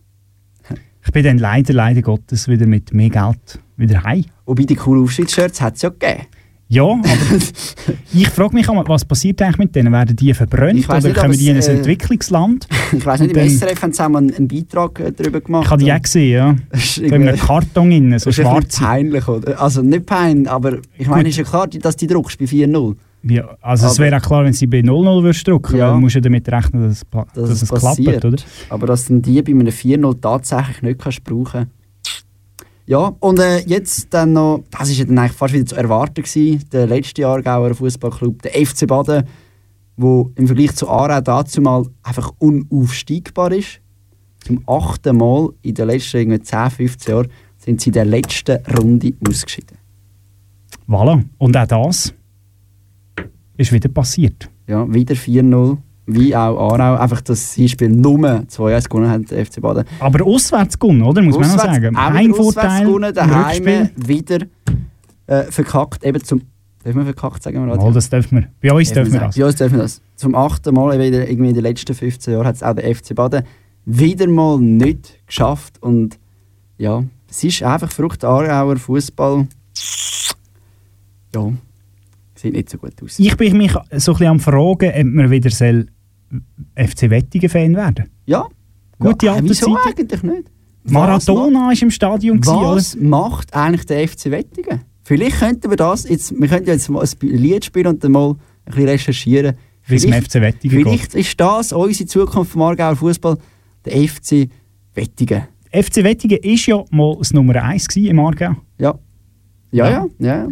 Ich bin dann leider, leider Gottes wieder mit mehr Geld wieder heim. Wobei die coolen Aufstiegsshirts hat es ja gegeben. Ja, aber ich frage mich auch, was passiert eigentlich mit denen? Werden die verbrannt oder nicht, kommen die in ein es, äh, Entwicklungsland? Ich weiß nicht, im SRF haben sie auch einen, einen Beitrag äh, darüber gemacht. Ich habe die auch gesehen, ja. So in einem Karton innen, so Das ist ein schwarz. peinlich, oder? Also nicht peinlich, aber ich meine, Gut. ist ja klar, dass die druckst bei 4-0. Ja, also es Aber- wäre auch klar, wenn sie bei 0-0 würdest drücken, Ja. weil du musst ja damit rechnen, dass es, Dass, dass es es klappt, oder? Aber dass dann die bei einem 4-0 tatsächlich nicht kannst brauchen Ja, und äh, jetzt dann noch, das ist ja dann eigentlich fast wieder zu erwarten gewesen, der letzte Jahrgauer Fußballclub, der FC Baden, wo im Vergleich zu Aarau dazu mal einfach unaufsteigbar ist. Zum achten Mal in den letzten irgendwie 10, 15 Jahren sind sie in der letzten Runde ausgeschieden. Voilà. Und auch das ist wieder passiert. Ja, wieder 4-0, wie auch Aarau. Einfach, dass sie Spiel nur 2-1 gewonnen haben, der FC Baden. Aber auswärts gewonnen, oder? Muss man Auswärts- sagen. auch wieder Heimvorteil, auswärts gewonnen, im daheim wieder äh, verkackt. Eben zum, dürfen wir verkackt sagen? Radio? Mal, das dürfen wir. Bei uns dürfen wir das. Bei uns dürfen wir das. Zum achten Mal eben in der- irgendwie in den letzten 15 Jahren hat es auch der FC Baden wieder mal nicht geschafft. Und ja, es ist einfach verrückt. Aarauer Fußball. Ja, sieht nicht so gut aus. Ich bin mich so ein bisschen am Fragen, ob wir wieder soll FC Wettigen-Fan werden Ja. Gute ja, alte wieso Zeiten. eigentlich nicht? Maradona war im Stadion. gewesen, Was macht eigentlich der FC Wettigen? Vielleicht könnten wir das jetzt, wir könnten jetzt mal ein Lied spielen und dann mal ein bisschen recherchieren. Wie es im Vielleicht- FC Wettigen Vielleicht ist das unsere Zukunft vom Aargauer Fußball, der FC Wettigen. geht. FC Wettigen war ja mal das Nummer 1 gewesen im Aargau. Ja. Ja, ja, ja.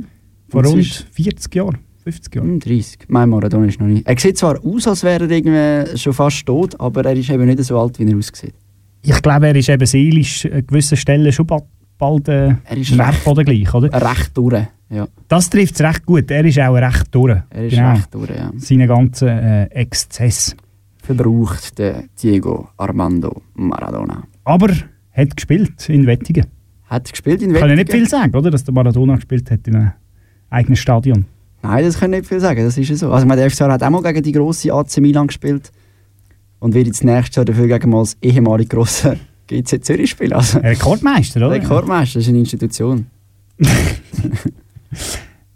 Vor Und es rund ist- 40 Jahren, 50 Jahren. Hm, 30. Mein Maradona ist noch nicht. Er sieht zwar aus, als wäre er irgendwie schon fast tot, aber er ist eben nicht so alt, wie er aussieht. Ich glaube, er ist eben seelisch an gewissen Stellen schon ba- bald äh, Er ist Nährboden gleich, oder? Recht durch, ja. Das trifft es recht gut. Er ist auch recht durch. Er ist recht durch, ja. Seine ganzen äh, Exzess. Verbraucht der Diego Armando Maradona. Aber hat gespielt in Wettigen. Hat gespielt in Kann ja Wettigen? nicht viel sagen, oder? Dass der Maradona gespielt hat in einem eigenen Stadion. Nein, das kann ich nicht viel sagen, das ist ja so. Also ich meine, der FCR hat auch mal gegen die grosse AC Milan gespielt und wird jetzt nächstes Jahr dafür gegen mal das ehemalige grosse GC Zürich spielen. Also, Rekordmeister, oder? Rekordmeister, das ist eine Institution.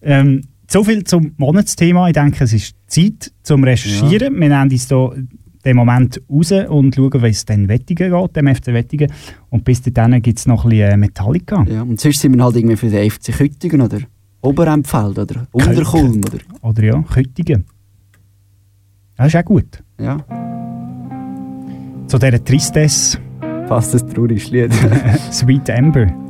Ähm, so viel zum Monatsthema. Ich denke, es ist Zeit zum Recherchieren. Wir nehmen uns hier den Moment raus und schauen, wie es dann Wettigen geht, dem FC Wettigen. Und bis dahin gibt es noch ein bisschen äh, Metallica. Ja, und sonst sind wir halt irgendwie für den FC Küttingen oder Oberempfeld oder Unterkulm oder... Oder ja, Küttingen. Das ist auch gut. Ja. Zu dieser Tristesse. Fast ein trauriges Lied. Sweet Amber.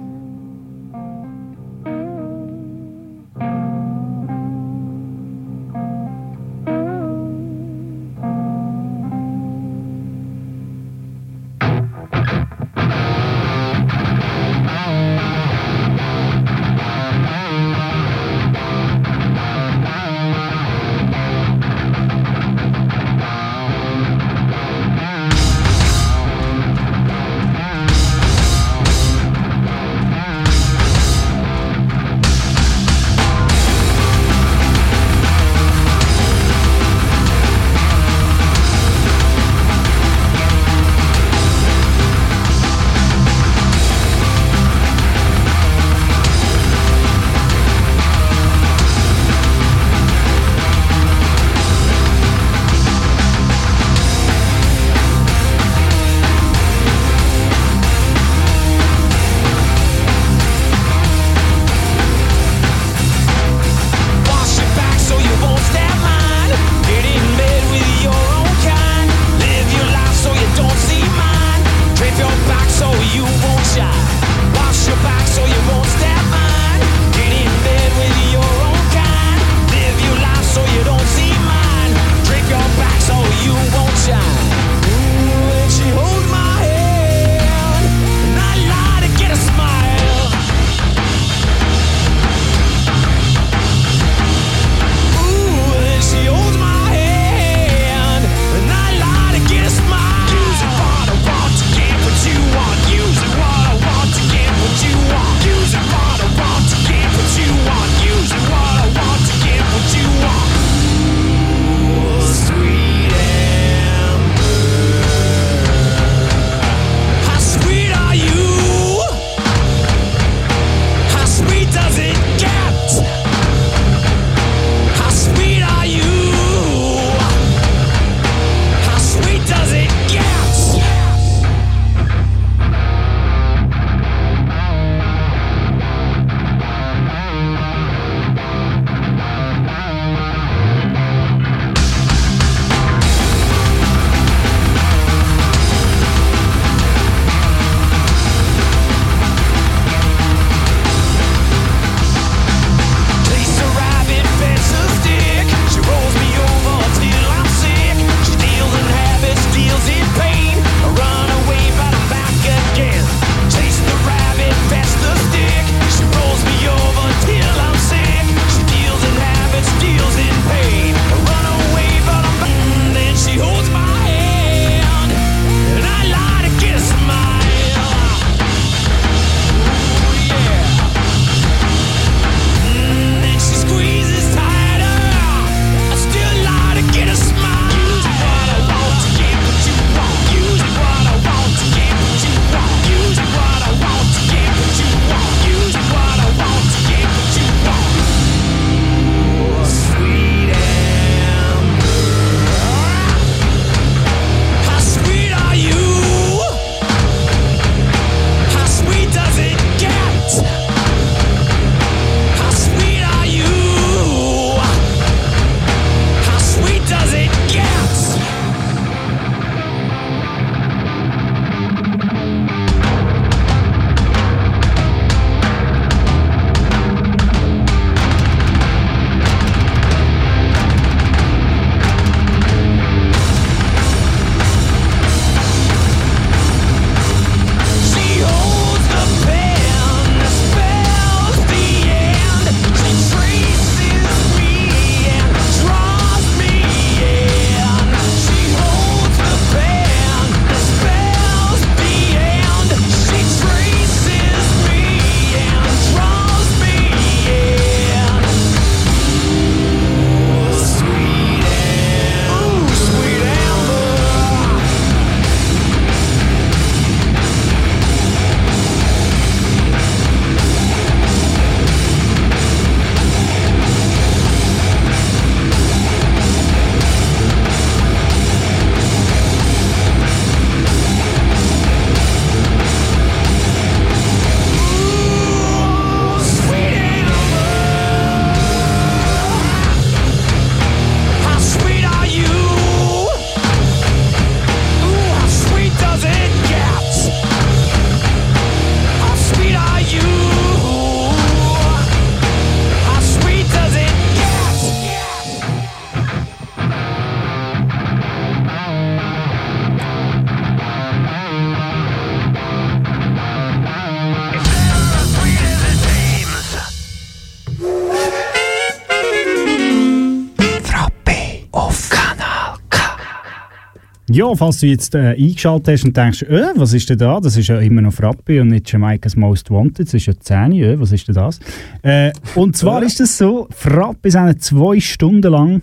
Falls du jetzt äh, eingeschaltet hast und denkst, äh, was ist denn da? Das ist ja immer noch Frappe und nicht Jamaica's Most Wanted. Das ist ja 10, äh, was ist denn das? Äh, und zwar ist es so, Frappe sind zwei Stunden lang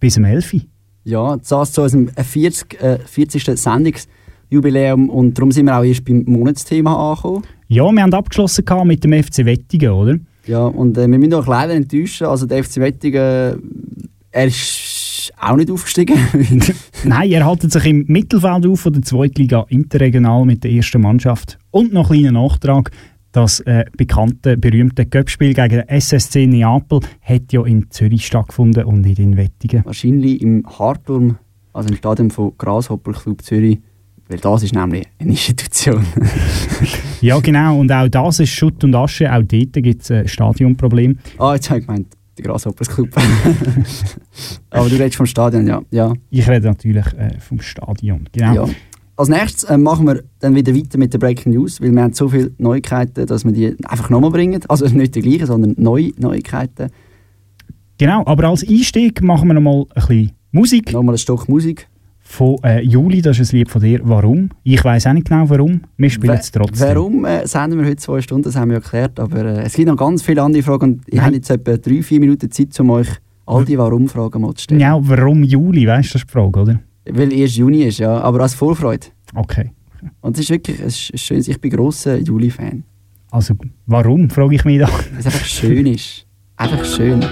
bis um 11 Uhr. Ja, das zu unserem 40, äh, 40. Sendungsjubiläum und darum sind wir auch erst beim Monatsthema angekommen. Ja, wir haben abgeschlossen mit dem FC Wettigen, oder? Ja, und äh, wir müssen auch leider enttäuschen, also der FC Wettigen, er ist auch nicht aufgestiegen. Nein, er haltet sich im Mittelfeld auf von der Zweitliga interregional mit der ersten Mannschaft. Und noch ein kleiner Nachtrag, das äh, bekannte, berühmte Göppspiel gegen den SSC Neapel hat ja in Zürich stattgefunden und nicht in Wettigen. Wahrscheinlich im Hartturm, also im Stadion von Grasshopper Club Zürich, weil das ist nämlich eine Institution. Ja, genau. Und auch das ist Schutt und Asche. Auch dort gibt es ein Stadionproblem. ah, jetzt habe ich gemeint, der Grasshoppers Club. Aber du redest vom Stadion, ja. ja. Ich rede natürlich äh, vom Stadion. Genau. Ja. Als nächstes äh, machen wir dann wieder weiter mit der Breaking News, weil wir haben so viele Neuigkeiten, dass wir die einfach nochmal bringen. Also nicht die gleichen, sondern neue Neuigkeiten. Genau, aber als Einstieg machen wir noch mal ein bisschen Musik. Nochmal ein Stück Musik. Von äh, Juli, das ist ein Lied von dir. Warum? Ich weiß auch nicht genau warum. Wir spielen es trotzdem. Warum äh, senden wir heute zwei Stunden, das haben wir erklärt, aber äh, es gibt noch ganz viele andere Fragen und ich Nein. habe jetzt etwa drei, vier Minuten Zeit, um euch all die Warum-Fragen mal zu stellen. Ja, warum Juli? Weißt du, das ist die Frage, oder? Weil erst Juni ist, ja, aber als Vorfreude. Okay. Und es ist wirklich es ist schön, ich bin grosser Juli-Fan. Also, warum, frage ich mich da. Weil es einfach schön ist. Einfach schön.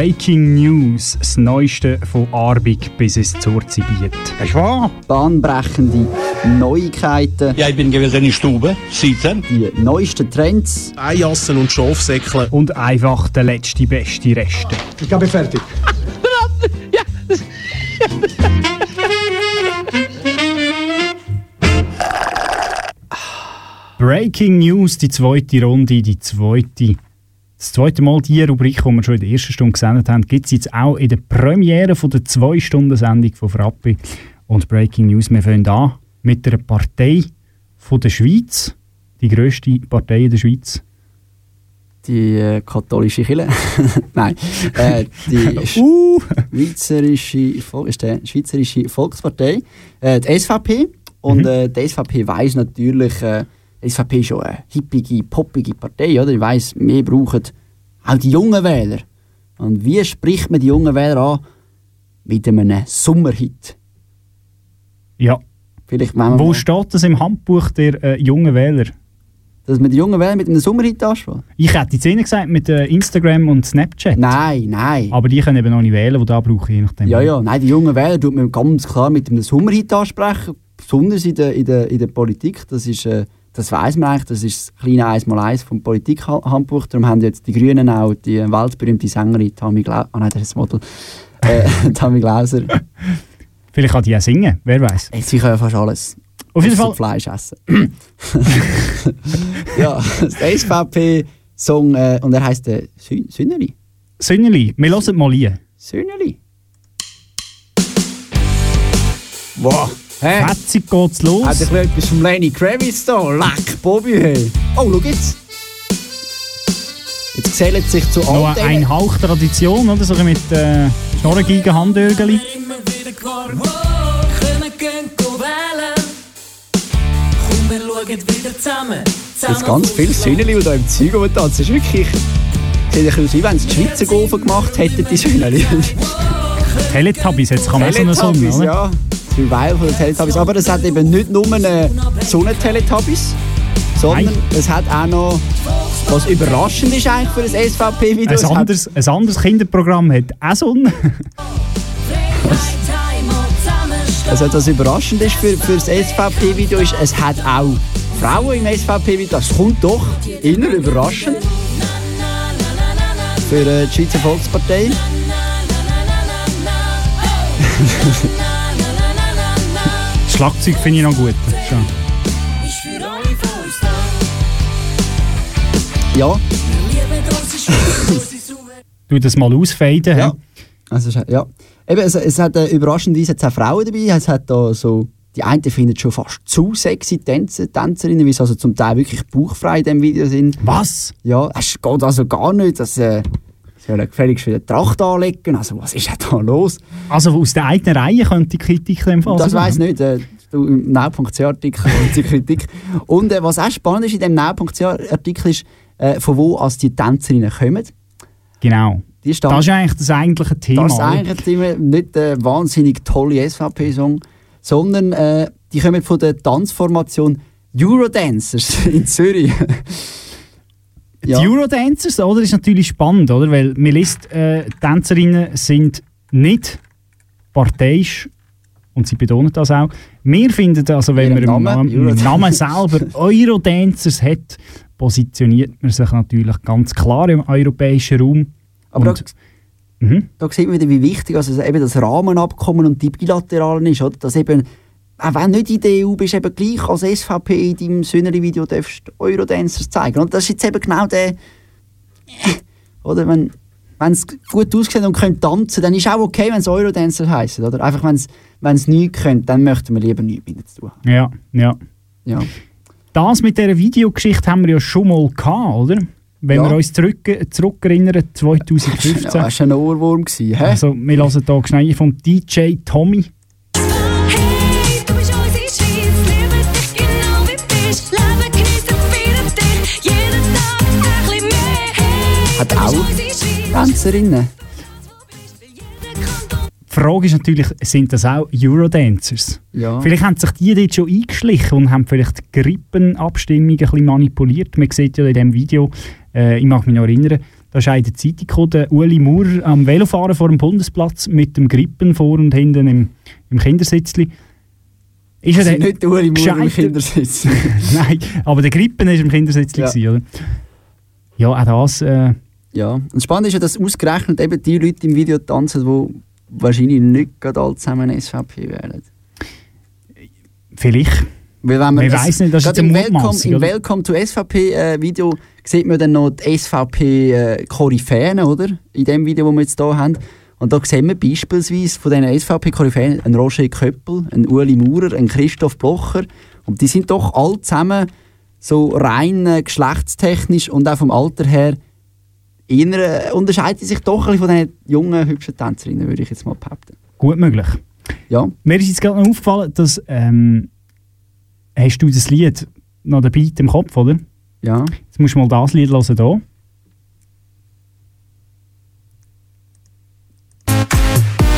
Breaking News, das Neueste von Arbig bis ins Zurzibiet. Ist wahr? Bahnbrechende Neuigkeiten. Ja, ich bin gewesen in Stube, sitzen. Die neuesten Trends. Eijassen und Schafsäckle. Und einfach der letzte beste Reste. Ich bin fertig. Breaking News, die zweite Runde, die zweite. Das zweite Mal die Rubrik, die wir schon in der ersten Stunde gesendet haben, gibt es jetzt auch in der Premiere von der 2-Stunden-Sendung von Frappi. Und Breaking News, wir fangen an mit einer Partei von der Schweiz, die grösste Partei in der Schweiz. Die äh, katholische Kirche. Nein. Äh, die Uh. Schweizerische, Vol ist der Schweizerische Volkspartei. Äh, die SVP. Und Mhm. äh, die SVP weiss natürlich, äh, SVP ist schon eine hippige, poppige Partei, oder? Ich weiss, wir brauchen auch die jungen Wähler. Und wie spricht man die jungen Wähler an? Mit einem Sommerhit. Ja. Vielleicht, Wo mal- steht das im Handbuch der äh, jungen Wähler? Dass man die jungen Wähler mit einem Sommerhit anspricht? Ich hätte jetzt ihnen gesagt mit äh, Instagram und Snapchat. Nein, nein. Aber die können eben noch nicht wählen, die da brauche ich je nachdem. Ja, ja, nein, die jungen Wähler tut man ganz klar mit einem Sommerhit ansprechen, besonders in der, in der, in der Politik. Das ist, äh, das weiss man eigentlich, das ist das kleine Eins-mal-Eins vom Politikhandbuch. Darum haben jetzt die Grünen auch die weltberühmte Sängerin Tammy Glauser, ah nein, das ist das Model, äh, Tammy Glauser. Vielleicht kann die ja singen, wer weiß. Sie können fast alles. Auf jeden Fall- Fleisch essen. ja, das SVP-Song, äh, und er heisst äh, Sün Sünneli. Sünneli, wir hören mal rein. Sünneli. Wow. Hä? Fetzig geht's los. Hat ich etwas vom Lenny Kravitz da? Leck, Bobby, hey. Oh, schau jetzt. Jetzt zählt sich zu Noch all ein denen. Hauch Tradition, oder? So mit äh, Schnorrengigen Handörgeli. Jetzt ganz viele Sünneli, die da im Zeug rumtanzen. Das ist wirklich... Sieht ein bisschen aus, wie wenn es die Schweizer Golfen gemacht hätten, die Sünneli. Teletubbies, jetzt kann man so eine Sonne, Teletubbies, oder? ja. Survival von den Teletubbies. Aber es hat eben nicht nur eine Sonne-Teletubbies, sondern es hat auch noch... Was überraschend ist eigentlich für ein SVP-Video. Ein anderes, ein anderes Kinderprogramm hat auch Sonne. Also das Überraschende ist für, für das SVP-Video ist, es hat auch Frauen im SVP-Video. Das kommt doch eher überraschend für äh, die Schweizer Volkspartei. Das Schlagzeug finde ich noch gut. Schon. Ja, Du das mal ausfaden. Ja. also ja. Eben, es, es hat äh, überraschenderweise auch Frauen dabei. Es hat da so die einen finden schon fast zu sexy Tänzer, Tänzerinnen, weil sie also zum Teil wirklich bauchfrei in diesem Video sind. Was? Ja, es geht also gar nicht, dass äh, sollen gefälligst wieder Tracht anlegen. Also was ist denn da los? Also aus der eigenen Reihe könnte die Kritik dem Fall Das ich nicht. Äh, du, Im Now.ch-Artikel kommt die Kritik. Und äh, was auch spannend ist in dem Now.ch-Artikel ist, äh, von wo als die Tänzerinnen kommen. Genau. Die stammen- Das ist eigentlich das eigentliche Thema. Das ist eigentlich Thema, nicht der wahnsinnig tolle SVP-Song, sondern äh, die kommen von der Tanzformation Eurodancers in Zürich. Die Eurodancers, oder, ist natürlich spannend, oder? Weil man liest, äh, Tänzerinnen sind nicht parteiisch und sie betonen das auch. Wir finden also, wenn man Ihrem im Namen, Namen. Namen selber Eurodancers hat, positioniert man sich natürlich ganz klar im europäischen Raum. Aber Und- Mhm. da sieht man wieder, wie wichtig also eben das Rahmenabkommen und die Bilateralen ist. Oder? Dass eben, auch wenn du nicht in der EU bist, eben gleich als SVP in deinem Süneri-Video darfst du Eurodancers zeigen. Und das ist jetzt eben genau der... Oder wenn wenn es gut aussieht und können tanzen, dann ist auch okay, wenn es Eurodancer heißen, oder? Einfach wenn es wenn es nichts können, dann möchten wir lieber nichts mit ihnen zu tun haben. Ja, ja. Ja. Das mit dieser Videogeschichte haben wir ja schon mal gehabt, oder? Wenn Ja. wir uns zurück, zurückerinnern, 2015. Ja, das war ein Ohrwurm. Gewesen, hä? Also, wir hören hier schnell von DJ Tommy. Auch Tänzerinnen. Die Frage ist natürlich, sind das auch Eurodancers? Ja. Vielleicht haben sich die dort schon eingeschlichen und haben vielleicht die Grippenabstimmung ein bisschen manipuliert. Man sieht ja in diesem Video, äh, ich mag mich noch erinnern, Da ist in der Zeitung gekommen, der Uli Maurer am Velofahren vor dem Bundesplatz mit dem Grippen vor und hinten im, im Kindersitzli. Ist Also er nicht der Uli Maurer im? Kindersitz. Nein, aber der Grippen ist im Kindersitzli, Ja. gewesen, oder? Ja, auch das... Äh, Ja, und das Spannende ist ja, dass ausgerechnet eben die Leute im Video tanzen, die wahrscheinlich nicht gerade alle zusammen SVP wählen. vielleicht. Weil wenn man Man weiss nicht, das ist im Welcome, im? Welcome to SVP äh, Video sieht man dann noch die SVP äh, Koryphäen, oder? In dem Video, das wir jetzt hier haben. Und da sehen wir beispielsweise von diesen SVP Koryphäen einen Roger Köppel, einen Uli Maurer, einen Christoph Blocher. Und die sind doch alle zusammen so rein äh, geschlechtstechnisch und auch vom Alter her eher, unterscheiden sich doch ein bisschen von diesen jungen, hübschen Tänzerinnen, würde ich jetzt mal behaupten. Gut möglich. Ja. Mir ist jetzt gerade noch aufgefallen, dass ähm, hast du das Lied noch Beat im Kopf, oder? Ja. Jetzt musst du mal das Lied hören hier.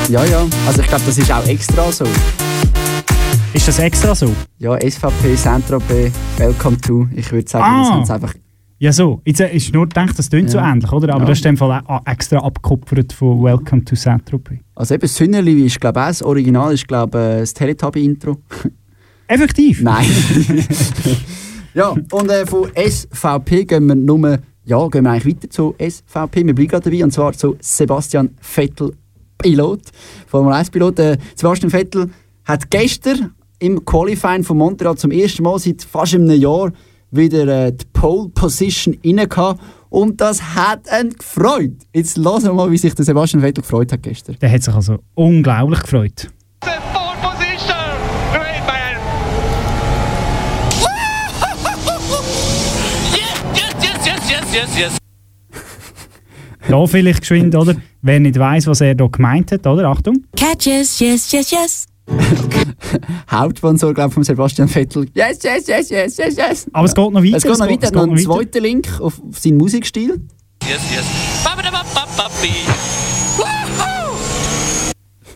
Ja, ja. Also ich glaube, das ist auch extra so. Ist das extra so? Ja, SVP, Saint-Tropez, Welcome to. Ich würde sagen, Ah. das haben sie einfach... Ja, so. Jetzt äh, ist nur gedacht, das klingt so Ja. ähnlich, oder? Aber Ja. das ist in dem Fall auch extra abgekupfert von Welcome to Saint-Tropez. Also eben, Sünnerli ist glaube ich auch das Original, ist glaube ich das Teletubby-Intro. Effektiv? Nein. ja, und äh, von SVP gehen wir nur... Ja, gehen wir eigentlich weiter zu SVP. Wir bleiben gerade dabei, und zwar zu Sebastian Vettel, Pilot, Formel 1-Pilot. Äh, Sebastian Vettel hat gestern im Qualifying von Montreal zum ersten Mal seit fast einem Jahr wieder äh, die Pole Position inne gehabt. Und das hat ihn gefreut. Jetzt hören wir mal, wie sich der Sebastian Vettel gefreut hat gestern. Der hat sich also unglaublich gefreut. Yes, yes, yes, yes, yes. Da vielleicht geschwind, oder? Wer nicht weiß, was er da gemeint hat, oder? Achtung. Catches, yes, yes, yes. Hauptsponsor, glaube ich, von Sebastian Vettel. Yes, yes, yes, yes, yes, yes. Aber es geht noch weiter, Es geht noch weiter. es noch geht einen noch weiter. zweiten Link auf, auf seinen Musikstil. Yes, yes.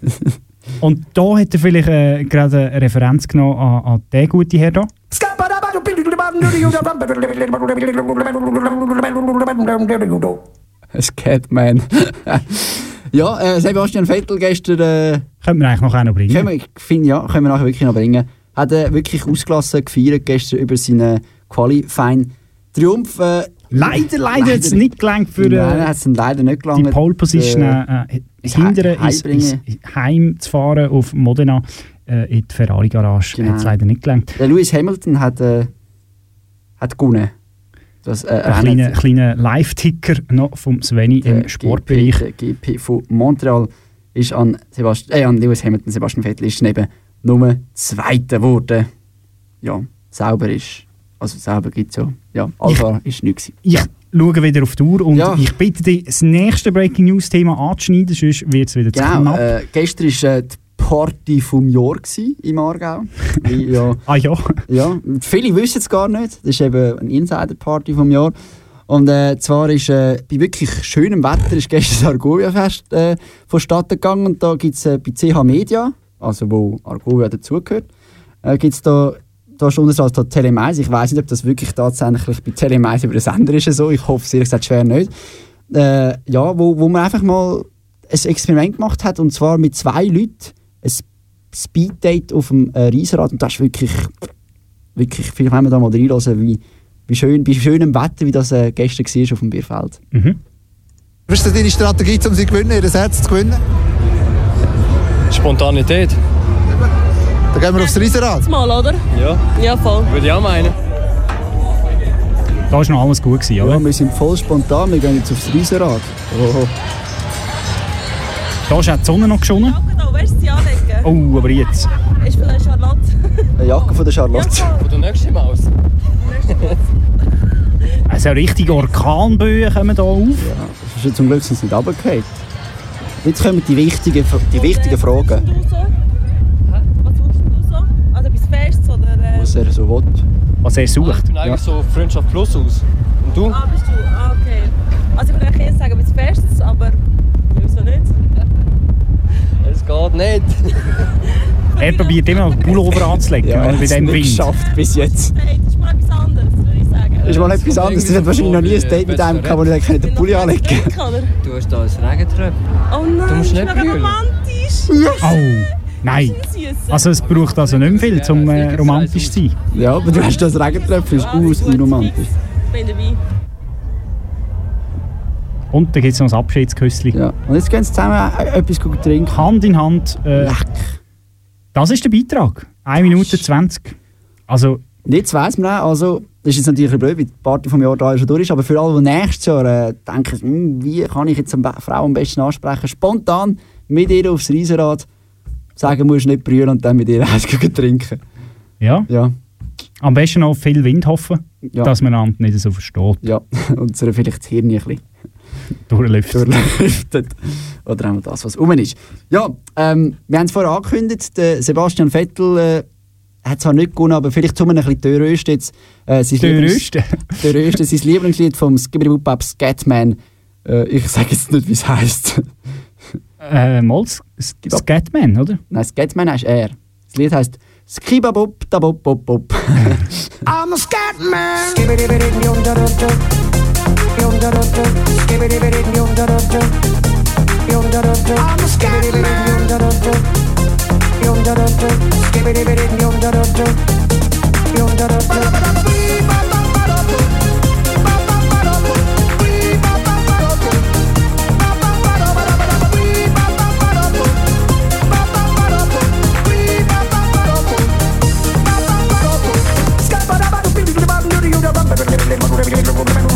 Und da hat er vielleicht äh, gerade eine Referenz genommen an, an den guten Herr da. Scatman. ja, äh, Sebastian Vettel gestern. Äh, Könnte man eigentlich noch einen bringen. können wir, ich finde, ja, können wir nachher wirklich noch bringen. Hat äh, wirklich ausgelassen gefeiert gestern über seinen Qualifying Triumph. Äh, Leider, leider hat es nicht gelangt für Nein, äh, hat es leider nicht die gelangt. Pole Position äh, äh, ins hindern, Heim- ins, ins. Heim zu fahren auf Modena äh, in die Ferrari-Garage. Genau. Hat es leider nicht gelangt. Der Lewis Hamilton hat, äh, hat gewonnen. Das, äh, Ein kleiner, kleiner Live-Ticker noch vom Sveni im Sportbereich. GP, GP von Montreal ist an, Sebastian, äh, an Lewis Hamilton, Sebastian Vettel ist neben Nummer Zweiter geworden. Ja, sauber ist. Also sauber gibt es ja. Ja, Alpha ist nichts. Ich schaue wieder auf die Uhr und Ja. ich bitte dich, das nächste Breaking News-Thema anzuschneiden, sonst wird es wieder zu Genau, knapp. äh, gestern war äh, die Party vom Jahr gewesen, im Aargau. Ja, ah ja? ja, viele wissen es gar nicht. Das ist eben eine Insider-Party vom Jahr. Und äh, zwar ist äh, bei wirklich schönem Wetter ist gestern das Argovia-Fest äh, vonstatten gegangen. Und da gibt es äh, bei CH Media, also wo Argovia dazugehört, äh, gibt es da, da ist unter da Telemais. Ich weiß nicht, ob das wirklich tatsächlich bei Telemais über den Sender ist. So. Ich hoffe es ehrlich gesagt schwer nicht. Äh, ja, wo, wo man einfach mal ein Experiment gemacht hat und zwar mit zwei Leuten ein Speeddate auf dem äh, Riesenrad und das ist wirklich, wirklich, vielleicht wollen wir da mal reinhören, wie, wie schön, bei schönem Wetter, wie das äh, gestern war auf dem Bierfeld. Mhm. Was ist denn deine Strategie, um sie zu gewinnen, ihr Herz zu gewinnen? Spontanität. Dann gehen wir aufs Riesenrad. Mal, oder? Ja. Ja, voll. Würde ich auch meinen. Da war noch alles gut, gewesen, oder? Ja, wir sind voll spontan, wir gehen jetzt aufs Riesenrad. Oh. Da ist auch die Sonne noch geschonnen. Da, willst du anlegen? Oh, aber jetzt. Ist vielleicht Charlotte. Eine Jacke von der Charlotte. Von der nächsten Maus. Also richtige Orkanböen kommen da auf. Das ist ja zum Glück sind sie nicht runtergefallen. Jetzt kommen die wichtigen, die wichtigen Fragen, Was suchst du so? Also bis Fest oder... Äh... was er so will. Was er sucht. Ich bin eigentlich so Freundschaft Plus aus. Und du? Ah, bist du? Ah, okay. Also ich würde eigentlich eher sagen bis Fest, aber... Geht nicht. Er probiert immer noch den Pullover anzulegen Ja, er bei dem nicht Wind. geschafft bis jetzt. Hey, das ist mal etwas anderes, würde ich sagen. ist mal etwas anderes. Das hat wahrscheinlich noch nie ein Date mit einem gehabt, wo ich den Pulli anlegen Du hast da ein Regentröpfchen. Oh nein, Du musst das nicht ist romantisch. Oh, nein. Also es braucht also nicht viel, um äh, romantisch zu sein. Ja, aber du hast das Regentröpfchen, ist aus unromantisch. Bin dabei. Und dann gibt es noch ein Abschiedsküsschen. Ja. Und jetzt gehen sie zusammen äh, etwas gut trinken. Hand in Hand. Äh, das ist der Beitrag. 1 Minute 20. Also, Jetzt weiss man auch, also, das ist jetzt natürlich ein blöd, weil die Party vom Jahr da schon durch ist, aber für alle, die nächstes Jahr äh, denken, hm, wie kann ich jetzt eine Frau am besten ansprechen, spontan mit ihr aufs Riesenrad sagen, musst nicht brüllen und dann mit ihr eins trinken. ja. Ja. Am besten noch viel Wind hoffen, Ja. dass man einander nicht so versteht. Ja, und so vielleicht das Hirn ein bisschen Durchlüftet. durchlüftet. Oder auch das, was rum ist. Ja, ähm, wir haben es vorher angekündigt, der Sebastian Vettel äh, hat zwar nicht gewonnen, aber vielleicht zum ein bisschen Dörröst jetzt. Äh, Dörröste? Dörröste, sein Lieblingslied vom Skibberibubab Scatman. Äh, ich sage jetzt nicht, wie es heisst. Äh, mal Scatman, oder? Nein, Scatman heißt er. Das Lied heisst Skibabub, dabub, bub, bub. Man. I'm a scat man.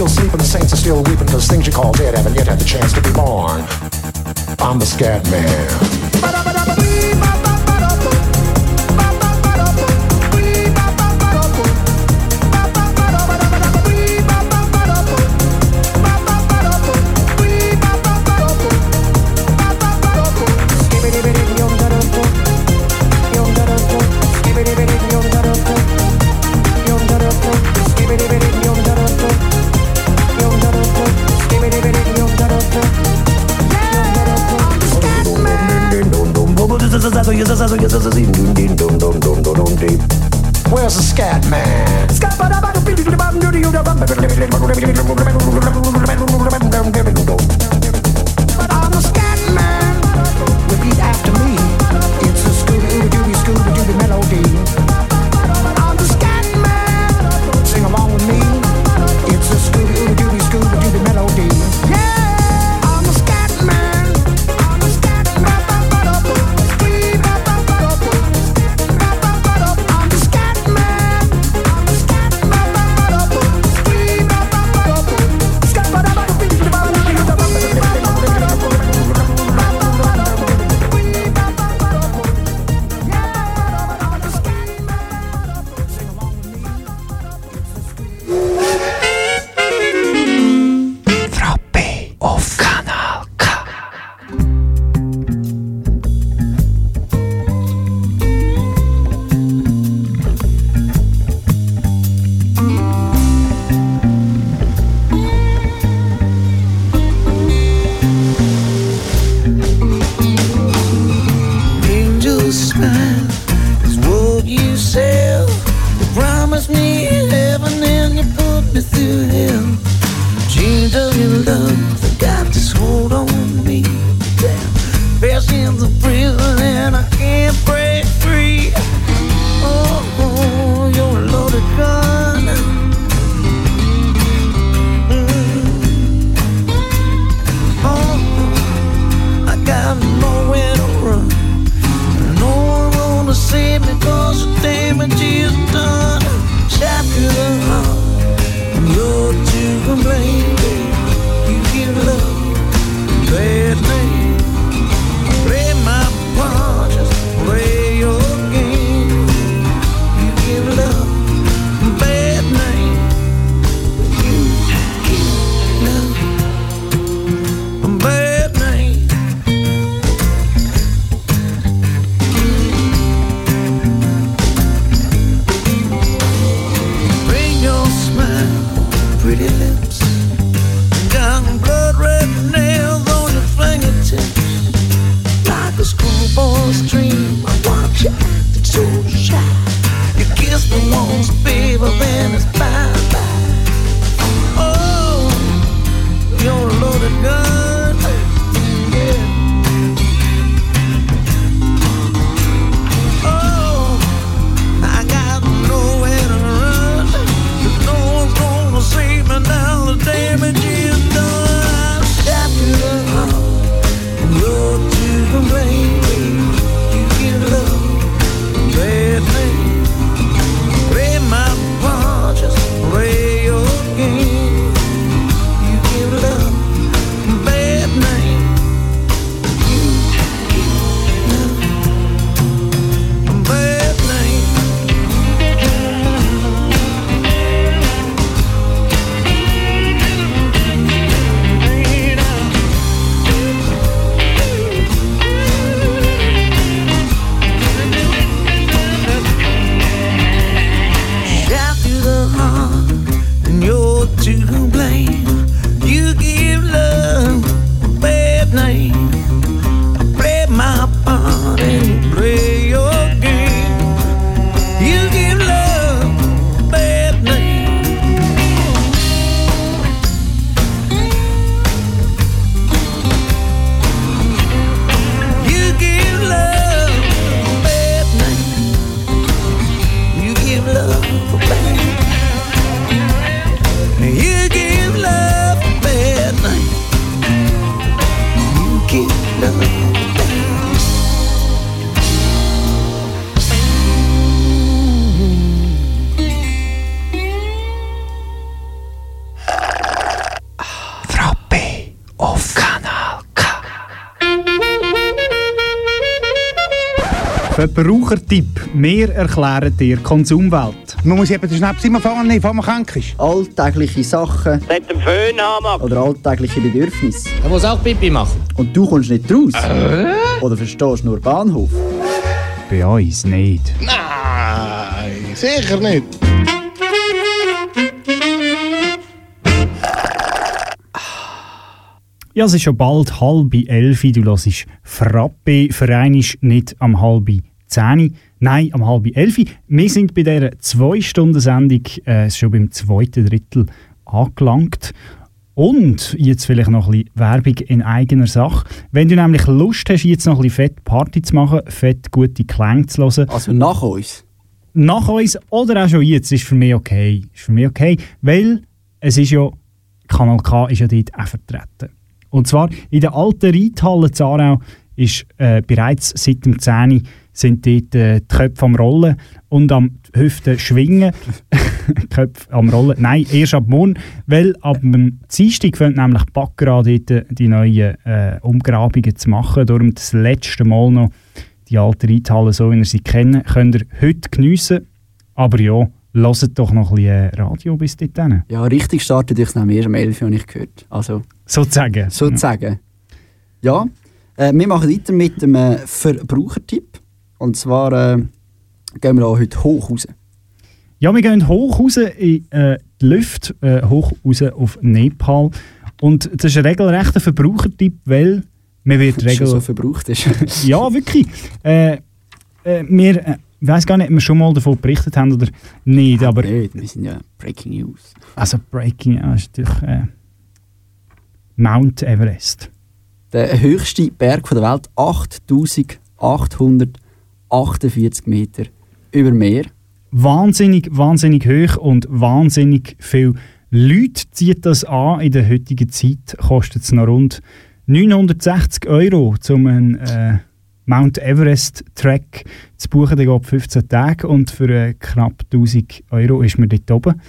Still sleeping, the saints are still weeping, because things you call dead haven't yet had the chance to be born. I'm the scat man. Where's the scat man? I'm the scat man. Repeat after me. It's a Scooby Dooby. Verbrauchertipp. Wir erklären dir Konsumwelt. Man muss eben den Schnaps immer fahren, bevor man krank ist. Alltägliche Sachen Mit dem Föhn haben oder alltägliche Bedürfnisse. Er muss auch Pipi machen. Und du kommst nicht raus? Oder verstehst nur Bahnhof? Bei uns nicht. Nein, sicher nicht. Ja, es ist schon bald halb elf. Du hörst Frappe. Verein ist nicht am halb zehn, nein, am halb elf. Wir sind bei dieser Zwei-Stunden-Sendung äh, schon beim zweiten Drittel angelangt. Und jetzt vielleicht noch ein bisschen Werbung in eigener Sache. Wenn du nämlich Lust hast, jetzt noch ein bisschen fett Party zu machen, fett gute Klänge zu hören. Also nach uns? Nach uns oder auch schon jetzt ist für mich okay. Ist für mich okay, weil es ist ja, Kanal K ist ja dort auch vertreten. Und zwar in der alten Reithalle Zarau ist äh, bereits seit dem 10. Sind dort äh, die Köpfe am Rollen und am Hüften schwingen. Köpfe am Rollen. Nein, erst ab morgen, weil ab dem Dienstag fängt nämlich die Baccarat dort äh, die neuen äh, Umgrabungen zu machen. Darum das letzte Mal noch die alte Reithalle, so wie ihr sie kennt, könnt ihr heute geniessen. Aber ja, hört doch noch ein bisschen äh, Radio bis dorthin. Ja, richtig startet ich es nämlich erst um 11 Uhr, habe ich gehört. Also, Sozusagen. sozusagen. Ja, äh, wir machen weiter mit dem äh, Verbrauchertipp. Und zwar äh, gehen wir auch heute hoch raus. Ja, wir gehen hoch raus in äh, die Luft, äh, hoch raus auf Nepal. Und das ist ein regelrechter Verbrauchertipp, weil man wird regel so verbraucht ist. ja, wirklich. Äh, äh, wir äh, ich weiß gar nicht, ob wir schon mal davon berichtet haben oder nicht, aber... Nicht, wir sind ja Breaking News. Also Breaking, ja, ist natürlich äh, Mount Everest. Der höchste Berg der Welt, 8848 Meter über Meer. Wahnsinnig, wahnsinnig hoch und wahnsinnig viel Leute zieht das an. In der heutigen Zeit kostet es noch rund 960 Euro, um einen äh, Mount Everest Track zu buchen. Der geht 15 Tage und für äh, knapp 1000 Euro ist man dort oben.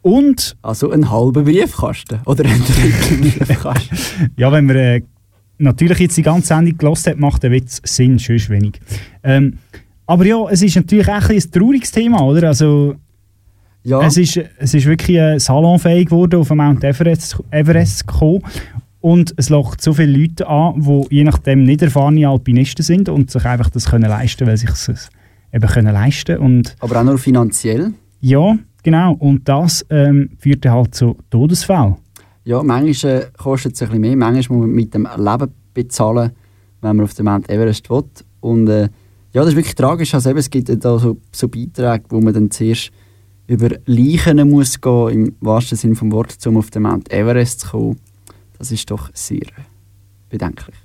Und Also ein halber Briefkasten oder ein Drittel Briefkasten. ja, wenn man äh, natürlich jetzt die ganze Sendung gelost hat, macht der Witz Sinn, sonst wenig. Ähm, aber ja, es ist natürlich auch ein, ein trauriges Thema, oder? Also, ja. es, ist, es ist wirklich äh, salonfähig geworden, auf Mount Everest, Everest zu kommen. Und es lockt so viele Leute an, die je nachdem nicht erfahrene Alpinisten sind und sich einfach das können leisten weil sie es eben können leisten und Aber auch nur finanziell. Ja, genau. Und das ähm, führt halt zu Todesfällen. Ja, manchmal äh, kostet es ein bisschen mehr, manchmal muss man mit dem Leben bezahlen, wenn man auf den Mount Everest will. Und äh, ja, das ist wirklich tragisch. Also eben, es gibt da so, so Beiträge, wo man dann zuerst über Leichen muss gehen, im wahrsten Sinne vom Wort, um auf den Mount Everest zu kommen. Das ist doch sehr bedenklich.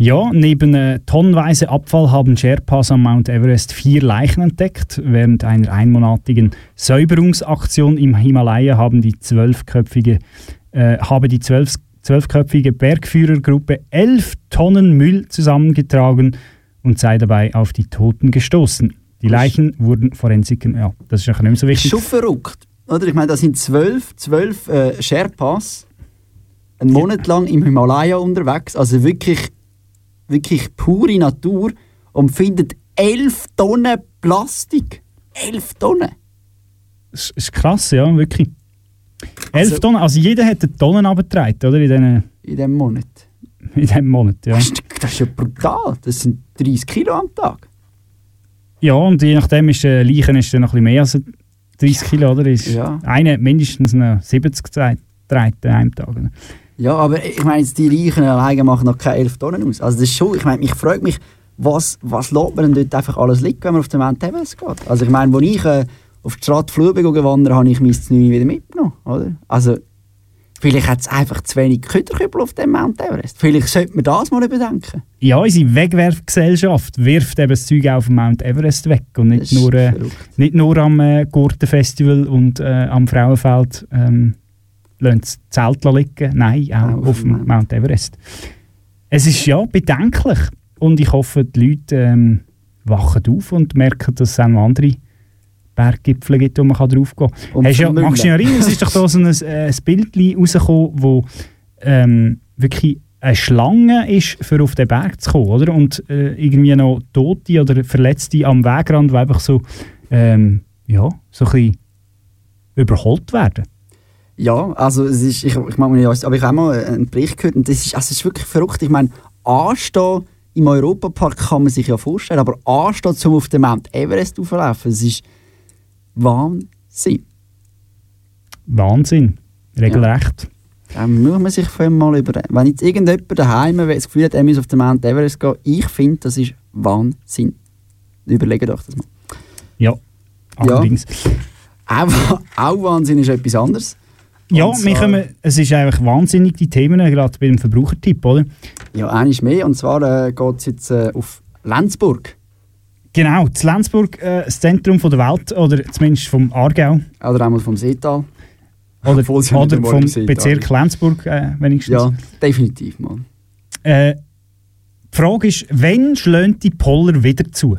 Ja, neben äh, tonnenweise Abfall haben Sherpas am Mount Everest vier Leichen entdeckt. Während einer einmonatigen Säuberungsaktion im Himalaya haben die zwölfköpfige, äh, habe die zwölf, zwölfköpfige Bergführergruppe elf Tonnen Müll zusammengetragen und sei dabei auf die Toten gestoßen. Die Leichen wurden Forensikern, ja, das ist ja nicht mehr so wichtig. Schon verrückt. Oder? Ich meine, das sind zwölf, zwölf äh, Sherpas, einen Monat lang im Himalaya unterwegs, also wirklich, wirklich pure Natur und findet elf Tonnen Plastik. Elf Tonnen! Das ist krass, ja, wirklich. Elf Also- Tonnen, also jeder hat eine Tonne abgetragen, oder? In diesem In diesem Monat. in diesem Monat, ja. Das ist, das ist ja brutal. Das sind 30 Kilo am Tag. Ja, und je nachdem ist der Leichen ist dann noch ein bisschen mehr als 30 Kilo, oder? Ist Ja. Eine hat mindestens noch 70 getragen an einem Tag. oder? Ja, aber ich meine, die Reichen alleine machen noch keine 11 Tonnen aus. Also das ist schon, ich meine, ich frage mich, was, was lässt man denn dort einfach alles liegen, wenn man auf den Mount Everest geht? Also ich meine, als ich äh, auf die Stadt Flube gewandert habe, ich mein Znüni wieder mitgenommen, oder? Also vielleicht hat es einfach zu wenig Kütterkübel auf dem Mount Everest. Vielleicht sollte man das mal überdenken. Ja, unsere Wegwerfgesellschaft wirft eben das Zeug auch auf dem Mount Everest weg und nicht nur, äh, nicht nur am äh, Gurtenfestival und äh, am Frauenfeld ähm, lassen das Zelt liegen, nein, auch auf dem Mount Everest. Es ist ja bedenklich und ich hoffe, die Leute ähm, wachen auf und merken, dass es auch andere Berggipfel gibt, wo man kann draufgehen kann. Hast ja, magst du dich erinnern, es ist doch da so ein, äh, ein Bild rausgekommen, wo ähm, wirklich eine Schlange ist, für auf den Berg zu kommen, oder? Und äh, irgendwie noch Tote oder Verletzte am Wegrand, die einfach so, ähm, ja, so ein bisschen überholt werden. Ja, also es ist, ich, ich nicht, aber ich habe auch mal einen Bericht gehört und das ist, also es ist wirklich verrückt. Ich meine, anstehen im Europapark kann man sich ja vorstellen, aber anstehen, um auf den Mount Everest aufzulaufen, das ist Wahnsinn. Wahnsinn. Regelrecht. Da muss man sich vorher mal über... Wenn jetzt irgendjemand daheim das Gefühl hat, er muss auf den Mount Everest gehen, ich finde, das ist Wahnsinn. Überlegt euch das mal. Ja, allerdings. Auch, auch Wahnsinn ist etwas anderes. Ja, Und zwar- kommen, es ist einfach wahnsinnig, die Themen, gerade beim Verbrauchertipp, oder? Ja, eines mehr. Und zwar äh, geht es jetzt äh, auf Lenzburg. Genau, das Lenzburg, äh, das Zentrum von der Welt, oder zumindest vom Aargau. Oder einmal vom Seetal. Oder, oder vom Bezirk. Lenzburg, äh, wenigstens. Ja, definitiv mal. Äh, die Frage ist, wann schlägt die Poller wieder zu?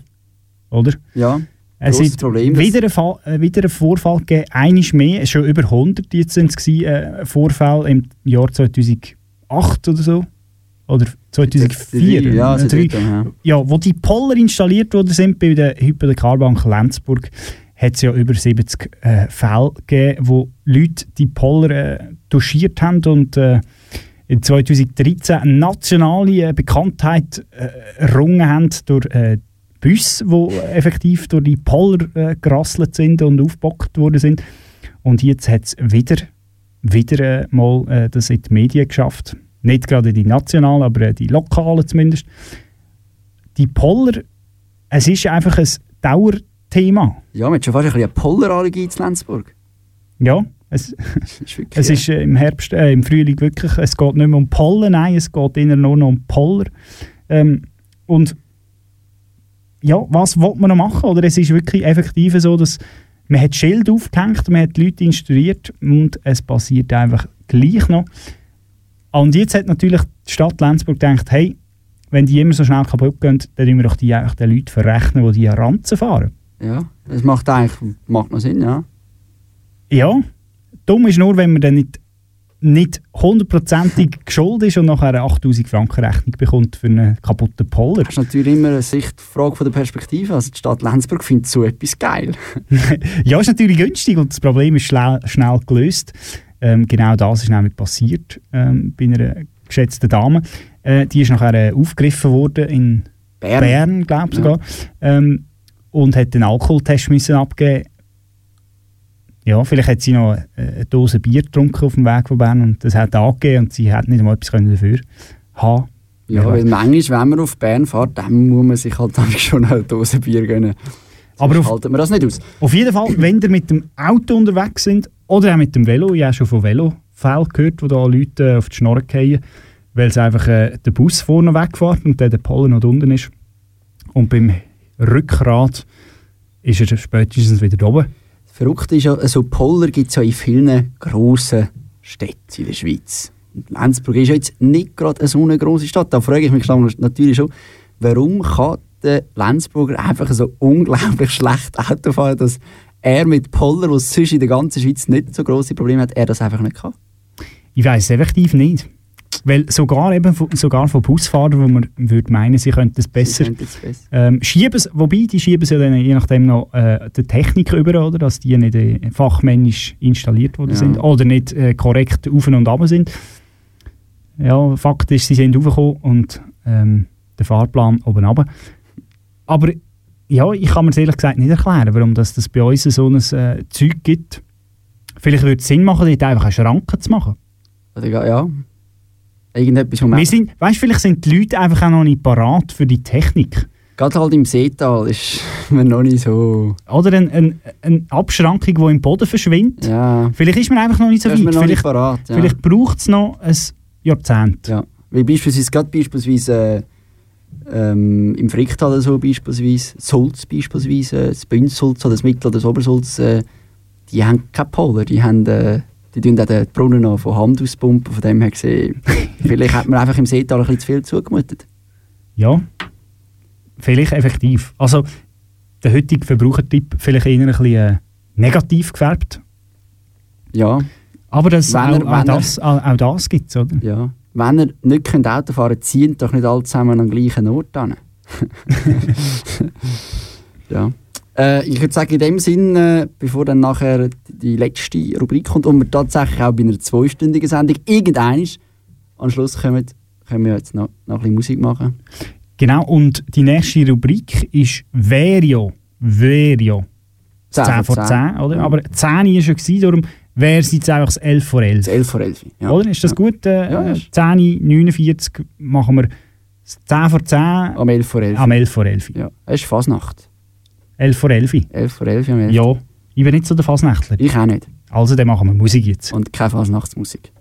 Oder? Ja, Es ist Problem, wieder, ein Fall, äh, wieder ein Vorfall gegeben, einiges mehr, schon über 100 jetzt sind es gewesen, äh, Vorfälle im Jahr 2008 oder so. Oder 2004. Ja, äh, seit drei. dort, ja. ja, wo die Poller installiert worden sind bei der Hypothekarbank Lenzburg, hat es ja über 70 äh, Fälle gegeben, wo Leute die Poller äh, touchiert haben und äh, in 2013 eine nationale äh, Bekanntheit äh, errungen haben durch äh, Busse, die effektiv durch die Poller äh, gerasselt sind und aufgebockt worden sind. Und jetzt hat es wieder, wieder äh, mal äh, das in die Medien geschafft. Nicht gerade die nationalen, aber die lokalen zumindest. Die Poller, es ist einfach ein Dauerthema. Ja, man hat schon fast ein bisschen eine Pollerallergie in Lenzburg. Ja, es, wirklich, es ist äh, im Herbst, äh, im Frühling wirklich, es geht nicht mehr um Pollen, nein, es geht eher nur noch um Poller. Ähm, und ja, was will man noch machen? Oder es ist wirklich effektiv so, dass man hat Schild aufgehängt, man hat die Leute instruiert und es passiert einfach gleich noch. Und jetzt hat natürlich die Stadt Lenzburg gedacht, hey, wenn die immer so schnell kaputt gehen, dann müssen wir doch die eigentlich den Leuten verrechnen, die die an Ranzen fahren. Ja, das macht eigentlich macht noch Sinn, ja. Ja, dumm ist nur, wenn man dann nicht, nicht hundertprozentig geschuldet ist und nachher eine 8000 Franken Rechnung bekommt für einen kaputten Poller. Das ist natürlich immer eine Sichtfrage von der Perspektive. Also die Stadt Lenzburg findet so etwas geil. ja, ist natürlich günstig und das Problem ist schnell gelöst. Ähm, genau das ist nämlich passiert ähm, bei einer geschätzten Dame. Äh, die ist nachher äh, aufgegriffen worden in Bern, Bern glaube ich sogar. Ähm, und hat den Alkoholtest müssen abgeben. Ja, vielleicht hat sie noch eine Dose Bier getrunken auf dem Weg von Bern und das hat angegeben und sie hat nicht mal etwas können dafür haben. Ja, weil manchmal, wenn man auf Bern fährt, dann muss man sich halt dann schon eine Dose Bier gönnen. Aber auf, halten wir das nicht aus. Auf jeden Fall, wenn ihr mit dem Auto unterwegs sind oder auch mit dem Velo, ich habe schon von Velofällen gehört, wo da Leute äh, auf die Schnorren fallen, weil sie einfach äh, der Bus vorne wegfährt und dann der Pollen noch unten ist. Und beim Rückgrat ist er spätestens wieder oben. Verrückt ist ja, so Poller gibt es ja in vielen grossen Städten in der Schweiz. Und Lenzburg ist ja jetzt nicht gerade so eine grosse Stadt. Da frage ich mich natürlich schon, warum kann der Lenzburger einfach so unglaublich schlecht Auto fahren, dass er mit Poller, was sonst in der ganzen Schweiz nicht so grosse Probleme hat, er das einfach nicht kann? Ich weiß es effektiv nicht. Weil sogar, eben, sogar von Busfahrern, wo man würde meinen, sie könnten es besser, besser. Ähm, schieben. Wobei, die schieben sie dann je nachdem noch äh, die Technik über, oder? dass die nicht äh, fachmännisch installiert worden Ja. sind oder nicht äh, korrekt auf und ab sind. Ja, Fakt ist, sie sind raufgekommen und ähm, der Fahrplan oben runter. Aber ja, ich kann mir ehrlich gesagt nicht erklären, warum das, das bei uns so ein äh, Zeug gibt. Vielleicht würde es Sinn machen, dort einfach eine Schranke zu machen. Ja. Irgendetwas, man Wir sind, weißt, vielleicht sind die Leute einfach auch noch nicht parat für die Technik. Gerade halt im Seetal ist man noch nicht so... Oder eine ein, ein Abschrankung, die im Boden verschwindet. Ja. Vielleicht ist man einfach noch nicht so weit. vielleicht parat, ja. vielleicht braucht es noch ein Jahrzehnt. Ja. Wie beispielsweise, gerade beispielsweise äh, ähm, im Fricktal so beispielsweise, Sulz beispielsweise, das Bünzsulz oder das Mittel- oder das Obersulz, äh, die haben keine Poller, die haben... Äh, die tun auch den Brunnen noch von Hand auspumpen, von dem her gesehen. Vielleicht hat man einfach im Seetal ein bisschen zu viel zugemutet. Ja, vielleicht effektiv. Also der heutige Verbrauchertyp vielleicht eher ein bisschen äh, negativ gefärbt. Ja. Aber das, Wenn auch, er- auch, das, auch das gibt es, oder? Ja. Wenn ihr nicht könnt Auto fahren könnt, zieht doch nicht alle zusammen am gleichen Ort an. ja. Äh, ich würde sagen, in dem Sinn, äh, bevor dann nachher die letzte Rubrik kommt und wir tatsächlich auch bei einer zweistündigen Sendung irgendein am Schluss kommen, können wir jetzt noch, noch ein bisschen Musik machen. Genau, und die nächste Rubrik ist Verio. Verio. 10 10 vor vor 10, 10, oder? ja. Aber 10 war schon, gewesen, darum wäre es jetzt einfach das 11 vor 11. Das 11 vor 11, ja. Oder? Ist das gut? Äh, Ja, ist- 10, 49 machen wir das 10 vor 10 Am 11 vor 11. am 11 vor 11. Ja, es ist Fasnacht. 11 vor 11. 11 vor 11 am 11. Ja, ich bin nicht so der Fasnächtler. Ich auch nicht. Also dann machen wir Musik jetzt. Und keine Fasnachtsmusik.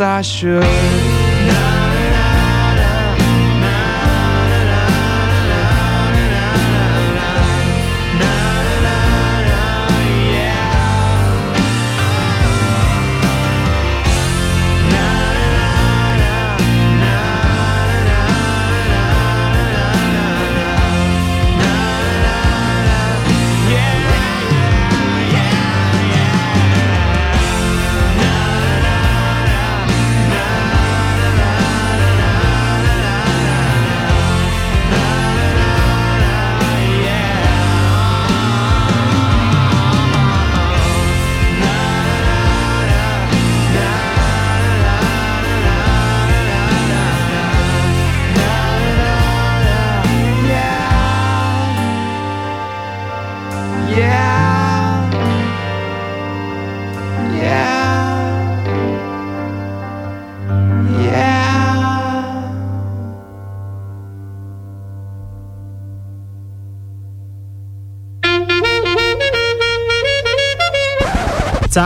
I should.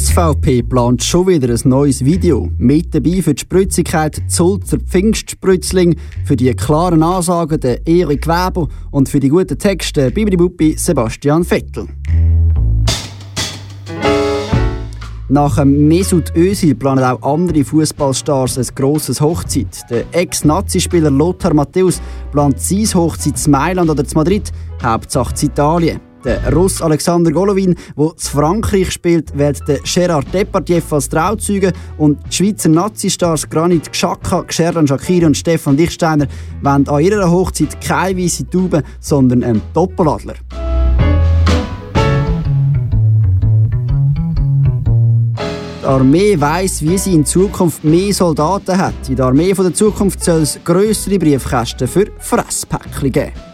SVP plant schon wieder ein neues Video. Mit dabei für die Spritzigkeit Zulzer Pfingstsprützling, für die klaren Ansagen der Erik Weber und für die guten Texte Bibidi Sebastian Vettel. Nach dem Mesut Özil planen auch andere Fußballstars ein grosses Hochzeit. Der Ex-Nazi-Spieler Lothar Matthäus plant sein Hochzeit zu Mailand oder zu Madrid, Hauptsache zu Italien. Der Russ Alexander Golovin, der zu Frankreich spielt, wählt den Gerard Depardieu als Trauzeuge und die Schweizer Nazi-Stars Granit Xhaka, Gerdan Shakiri und Stefan Lichtsteiner wollen an ihrer Hochzeit keine weiße Taube, sondern einen Doppeladler. Die Armee weiss, wie sie in Zukunft mehr Soldaten hat. In der Armee der Zukunft soll es grössere Briefkästen für Fresspäckchen geben.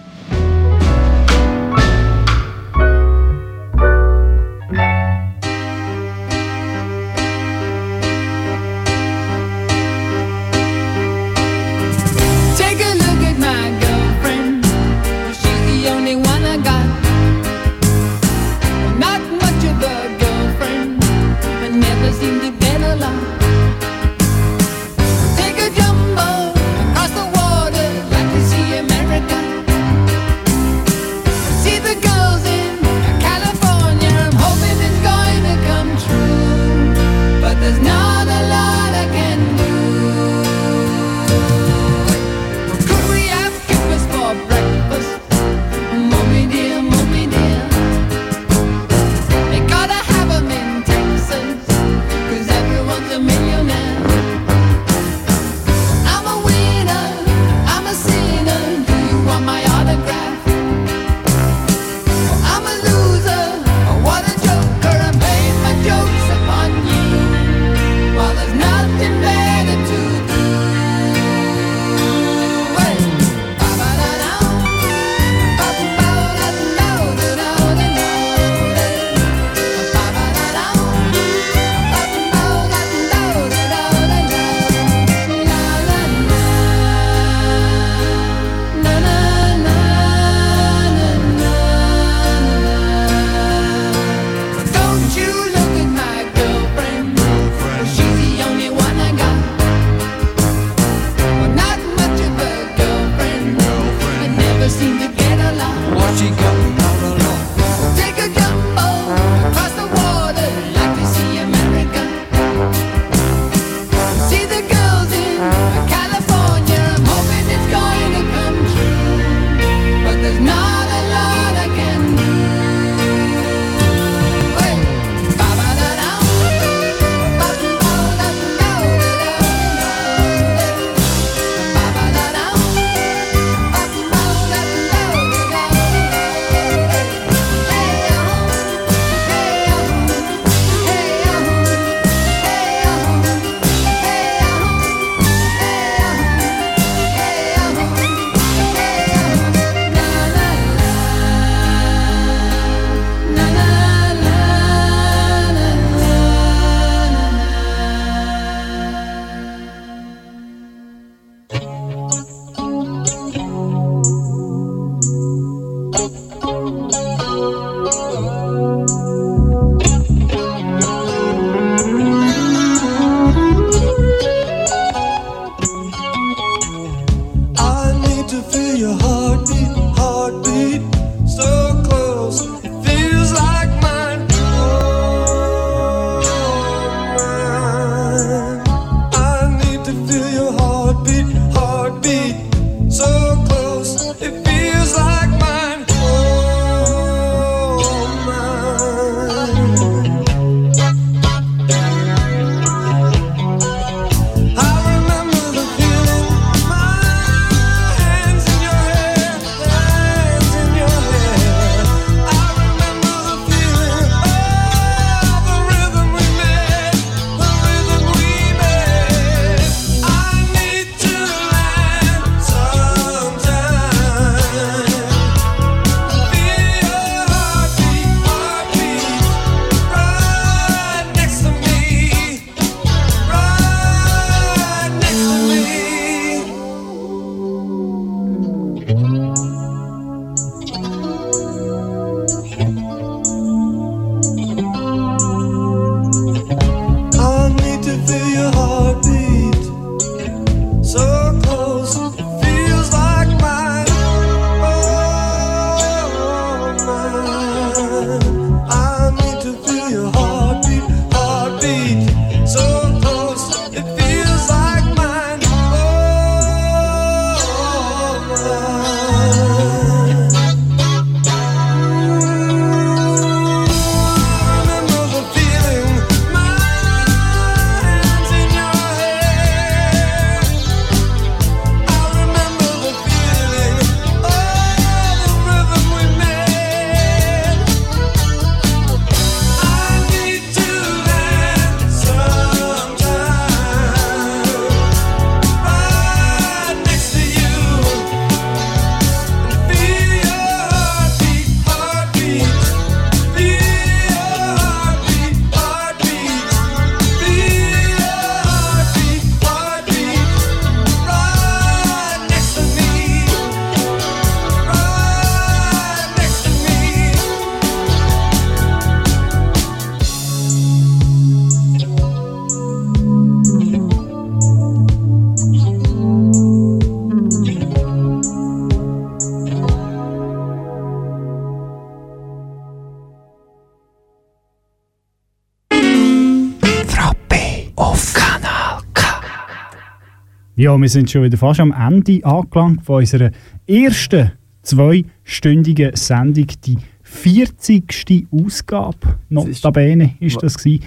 Ja, wir sind schon wieder fast am Ende angelangt von unserer ersten zweistündigen Sendung, die 40. Ausgabe. Notabene ist das gewesen.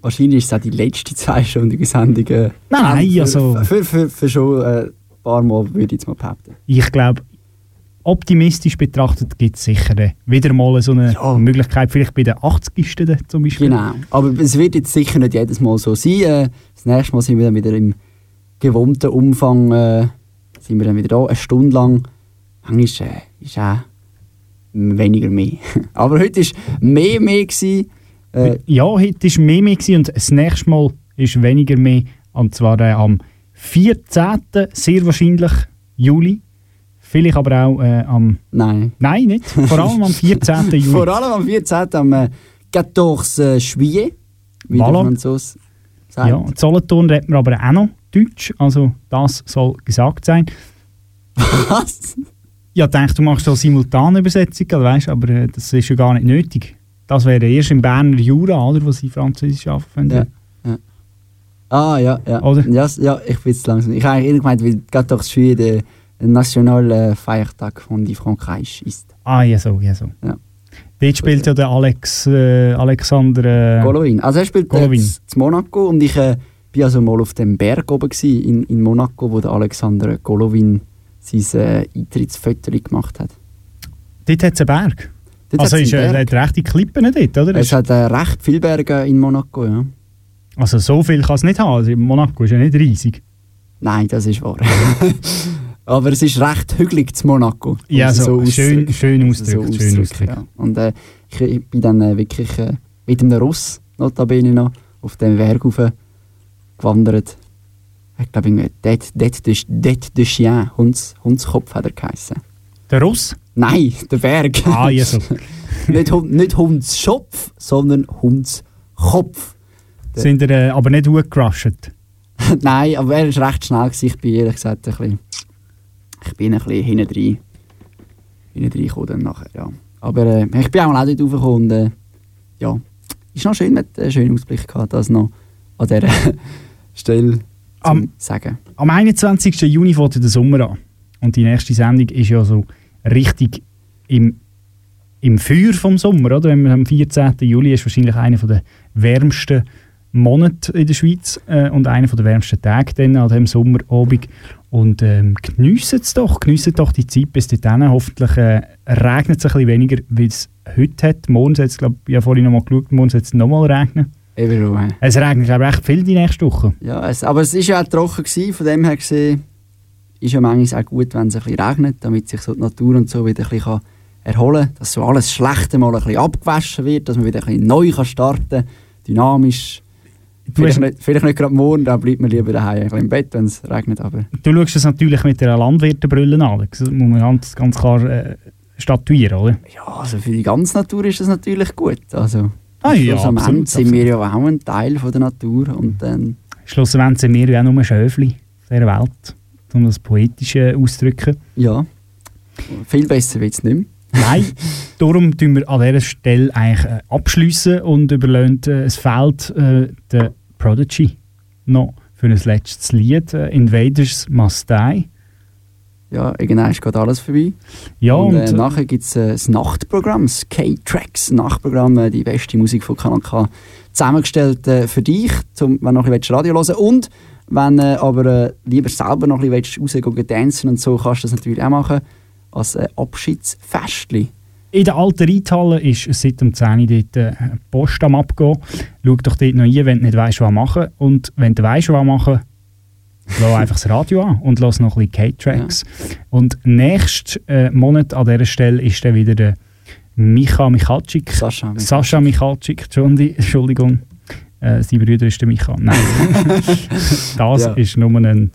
Wahrscheinlich ist es auch die letzte zweistündige Sendung. Äh, Nein, für, also- Für, für, für schon äh, ein paar Mal würde ich jetzt mal behaupten. Ich glaube, optimistisch betrachtet gibt es sicher äh, wieder mal so eine Möglichkeit, vielleicht bei den 80. dann zum Beispiel. Genau. Aber es wird jetzt sicher nicht jedes Mal so sein. Äh, das nächste Mal sind wir dann wieder im gewohnten Umfang. Äh, sind wir dann wieder da, eine Stunde lang. Manchmal äh, ist auch weniger mehr. Aber heute war mehr mehr. Gewesen. Äh, Ja, heute war mehr mehr gewesen und das nächste Mal ist weniger mehr. Und zwar äh, am 14. sehr wahrscheinlich Juli. Vielleicht aber auch äh, am. Nein. Nein, nicht. Vor allem am 14. Juli. Vor allem am 14. am äh, 14. Juillet. Wie der Voilà. Franzose sagt. Ja, Solothurn redet man aber auch noch Deutsch. Also, das soll gesagt sein. Was? Ja, ich denke, du machst so Simultanübersetzung, also weißt, aber äh, das ist ja gar nicht nötig. Das wäre erst im Berner Jura, oder, wo sie Französisch arbeiten. Ja. ja. Ah, ja, ja. Oder? Ja, ja ich bin jetzt langsam. Ich habe eigentlich gemeint, weil 14. Juillet der nationale Feiertag von die Frankreich ist. Ah, ja, so, ja, so. Ja. Dort spielt ja der Alex, äh, Alexander. Äh, Golovin. Also er spielt Golovin. in Monaco und ich äh, bin also mal auf dem Berg oben in, in Monaco, wo der Alexander Golovin sein äh, Eintrittsfoto gemacht hat. Dort hat es einen Berg. Dort also ist, äh, Berg. hat rechte Klippen dort, oder? Es hat äh, recht viele Berge in Monaco, ja. Also so viel kann es nicht haben. Also Monaco ist ja nicht riesig. Nein, das ist wahr. Aber es ist recht hügelig zu Monaco. Ja, muss ich so, schön, schön Muss ich ausgedrückt. schön ausgedrückt. Ja. Und äh, ich, ich bin dann äh, wirklich äh, mit einem Russ, notabene noch, auf dem Berg rauf gewandert. Ich glaube, irgendwie Det, Det, de, Det de Chien, Hunds, Hundskopf hat er geheißen. Der Russ? Nein, der Berg. Ah, ja, so. nicht, nicht Hundsschopf, sondern Hundskopf. Der- Sind er äh, aber nicht gut gerusht? Nein, aber er war recht schnell. Gewesen. Ich bin ehrlich gesagt ein bisschen, ich bin ein bisschen hinten rein. Hinten rein gekommen dann nachher, ja. Aber äh, ich bin auch mal auch dort raufgekommen und äh, ja, ist noch schön, mit einen schönen Ausblick gehabt, das noch an dieser Stelle Am- sagen. Am 21. Juni fängt der Sommer an. Und die nächste Sendung ist ja so richtig im, im Feuer vom Sommer, oder? Wenn wir am 14. Juli ist wahrscheinlich einer der wärmsten Monate in der Schweiz äh, und einer der wärmsten Tage dann an diesem Sommerabend. Und ähm, geniessen es doch, geniessen doch die Zeit bis dahin. Hoffentlich äh, regnet es ein bisschen weniger, wie es heute hat. Morgen soll es, glaube ich, habe vorhin noch mal geschaut, morgen soll es nochmal regnen. Eben. Es regnet, glaube ich, recht viel die nächste Woche. Ja, es, aber es war ja auch trocken, gewesen, von dem her gesehen, ist ja manchmal auch gut, wenn es ein bisschen regnet, damit sich so die Natur und so wieder ein bisschen erholen kann, dass so alles Schlechte mal ein bisschen abgewaschen wird, dass man wieder ein bisschen neu kann starten kann, dynamisch. Vielleicht nicht, vielleicht nicht gerade morgen, dann bleibt man lieber daheim ein bisschen im Bett, wenn es regnet, aber Du schaust es natürlich mit der Landwirtenbrille an. Das muss man ganz, ganz klar äh, statuieren, oder? ja, also für die ganze Natur ist das natürlich gut. Also, Ah, ja, am absolut, Ende sind wir ja auch ein Teil von der Natur und dann Schlussendlich sind wir ja auch nur Schöfli dieser Welt, um das Poetische auszudrücken. Ja, viel besser wird es nicht mehr. Nein, darum tun wir an dieser Stelle eigentlich äh, abschliessen und überlassen äh, es Feld äh, der Prodigy noch für ein letztes Lied, äh, Invaders Must Die. Ja, irgendwann geht alles vorbei. Ja, und, und, äh, äh, nachher gibt es äh, das Nachtprogramm, das K-Tracks Nachtprogramm, äh, die beste Musik von Kanal K, zusammengestellt äh, für dich, zum, wenn du noch ein bisschen Radio hören willst. Und wenn äh, aber äh, lieber selber noch ein bisschen rausgehen dancen und so, kannst du das natürlich auch machen, als äh, Abschiedsfestli. In der alten Reithalle ist seit dem 10 Uhr dort äh, Post am Abgehen. Schau doch dort noch ein, wenn du nicht weißt, was machen. Und wenn du weißt, was machen, lass einfach das Radio an und lass noch ein bisschen K-Tracks. Und nächsten äh, Monat an dieser Stelle ist dann wieder der Micha Michalczyk. Sascha Michalczyk. Sascha Michalczyk, Entschuldi- Entschuldigung. Äh, sein Bruder ist der Micha. Nein. das Ja. ist nur ein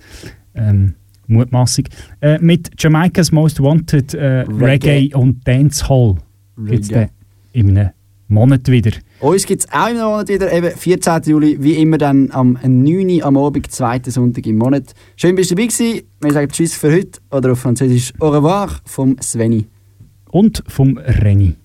ähm, Mutmaßung. Äh, mit Jamaica's Most Wanted äh, Reggae. Reggae. und Dancehall gibt es in einem Monat wieder. Uns gibt es auch im Monat wieder, eben 14. Juli, wie immer dann am 9. am Abend, zweiten Sonntag im Monat. Schön, dass du dabei warst. Wir sagen Tschüss für heute oder auf Französisch Au revoir vom Sveni. Und vom Reni.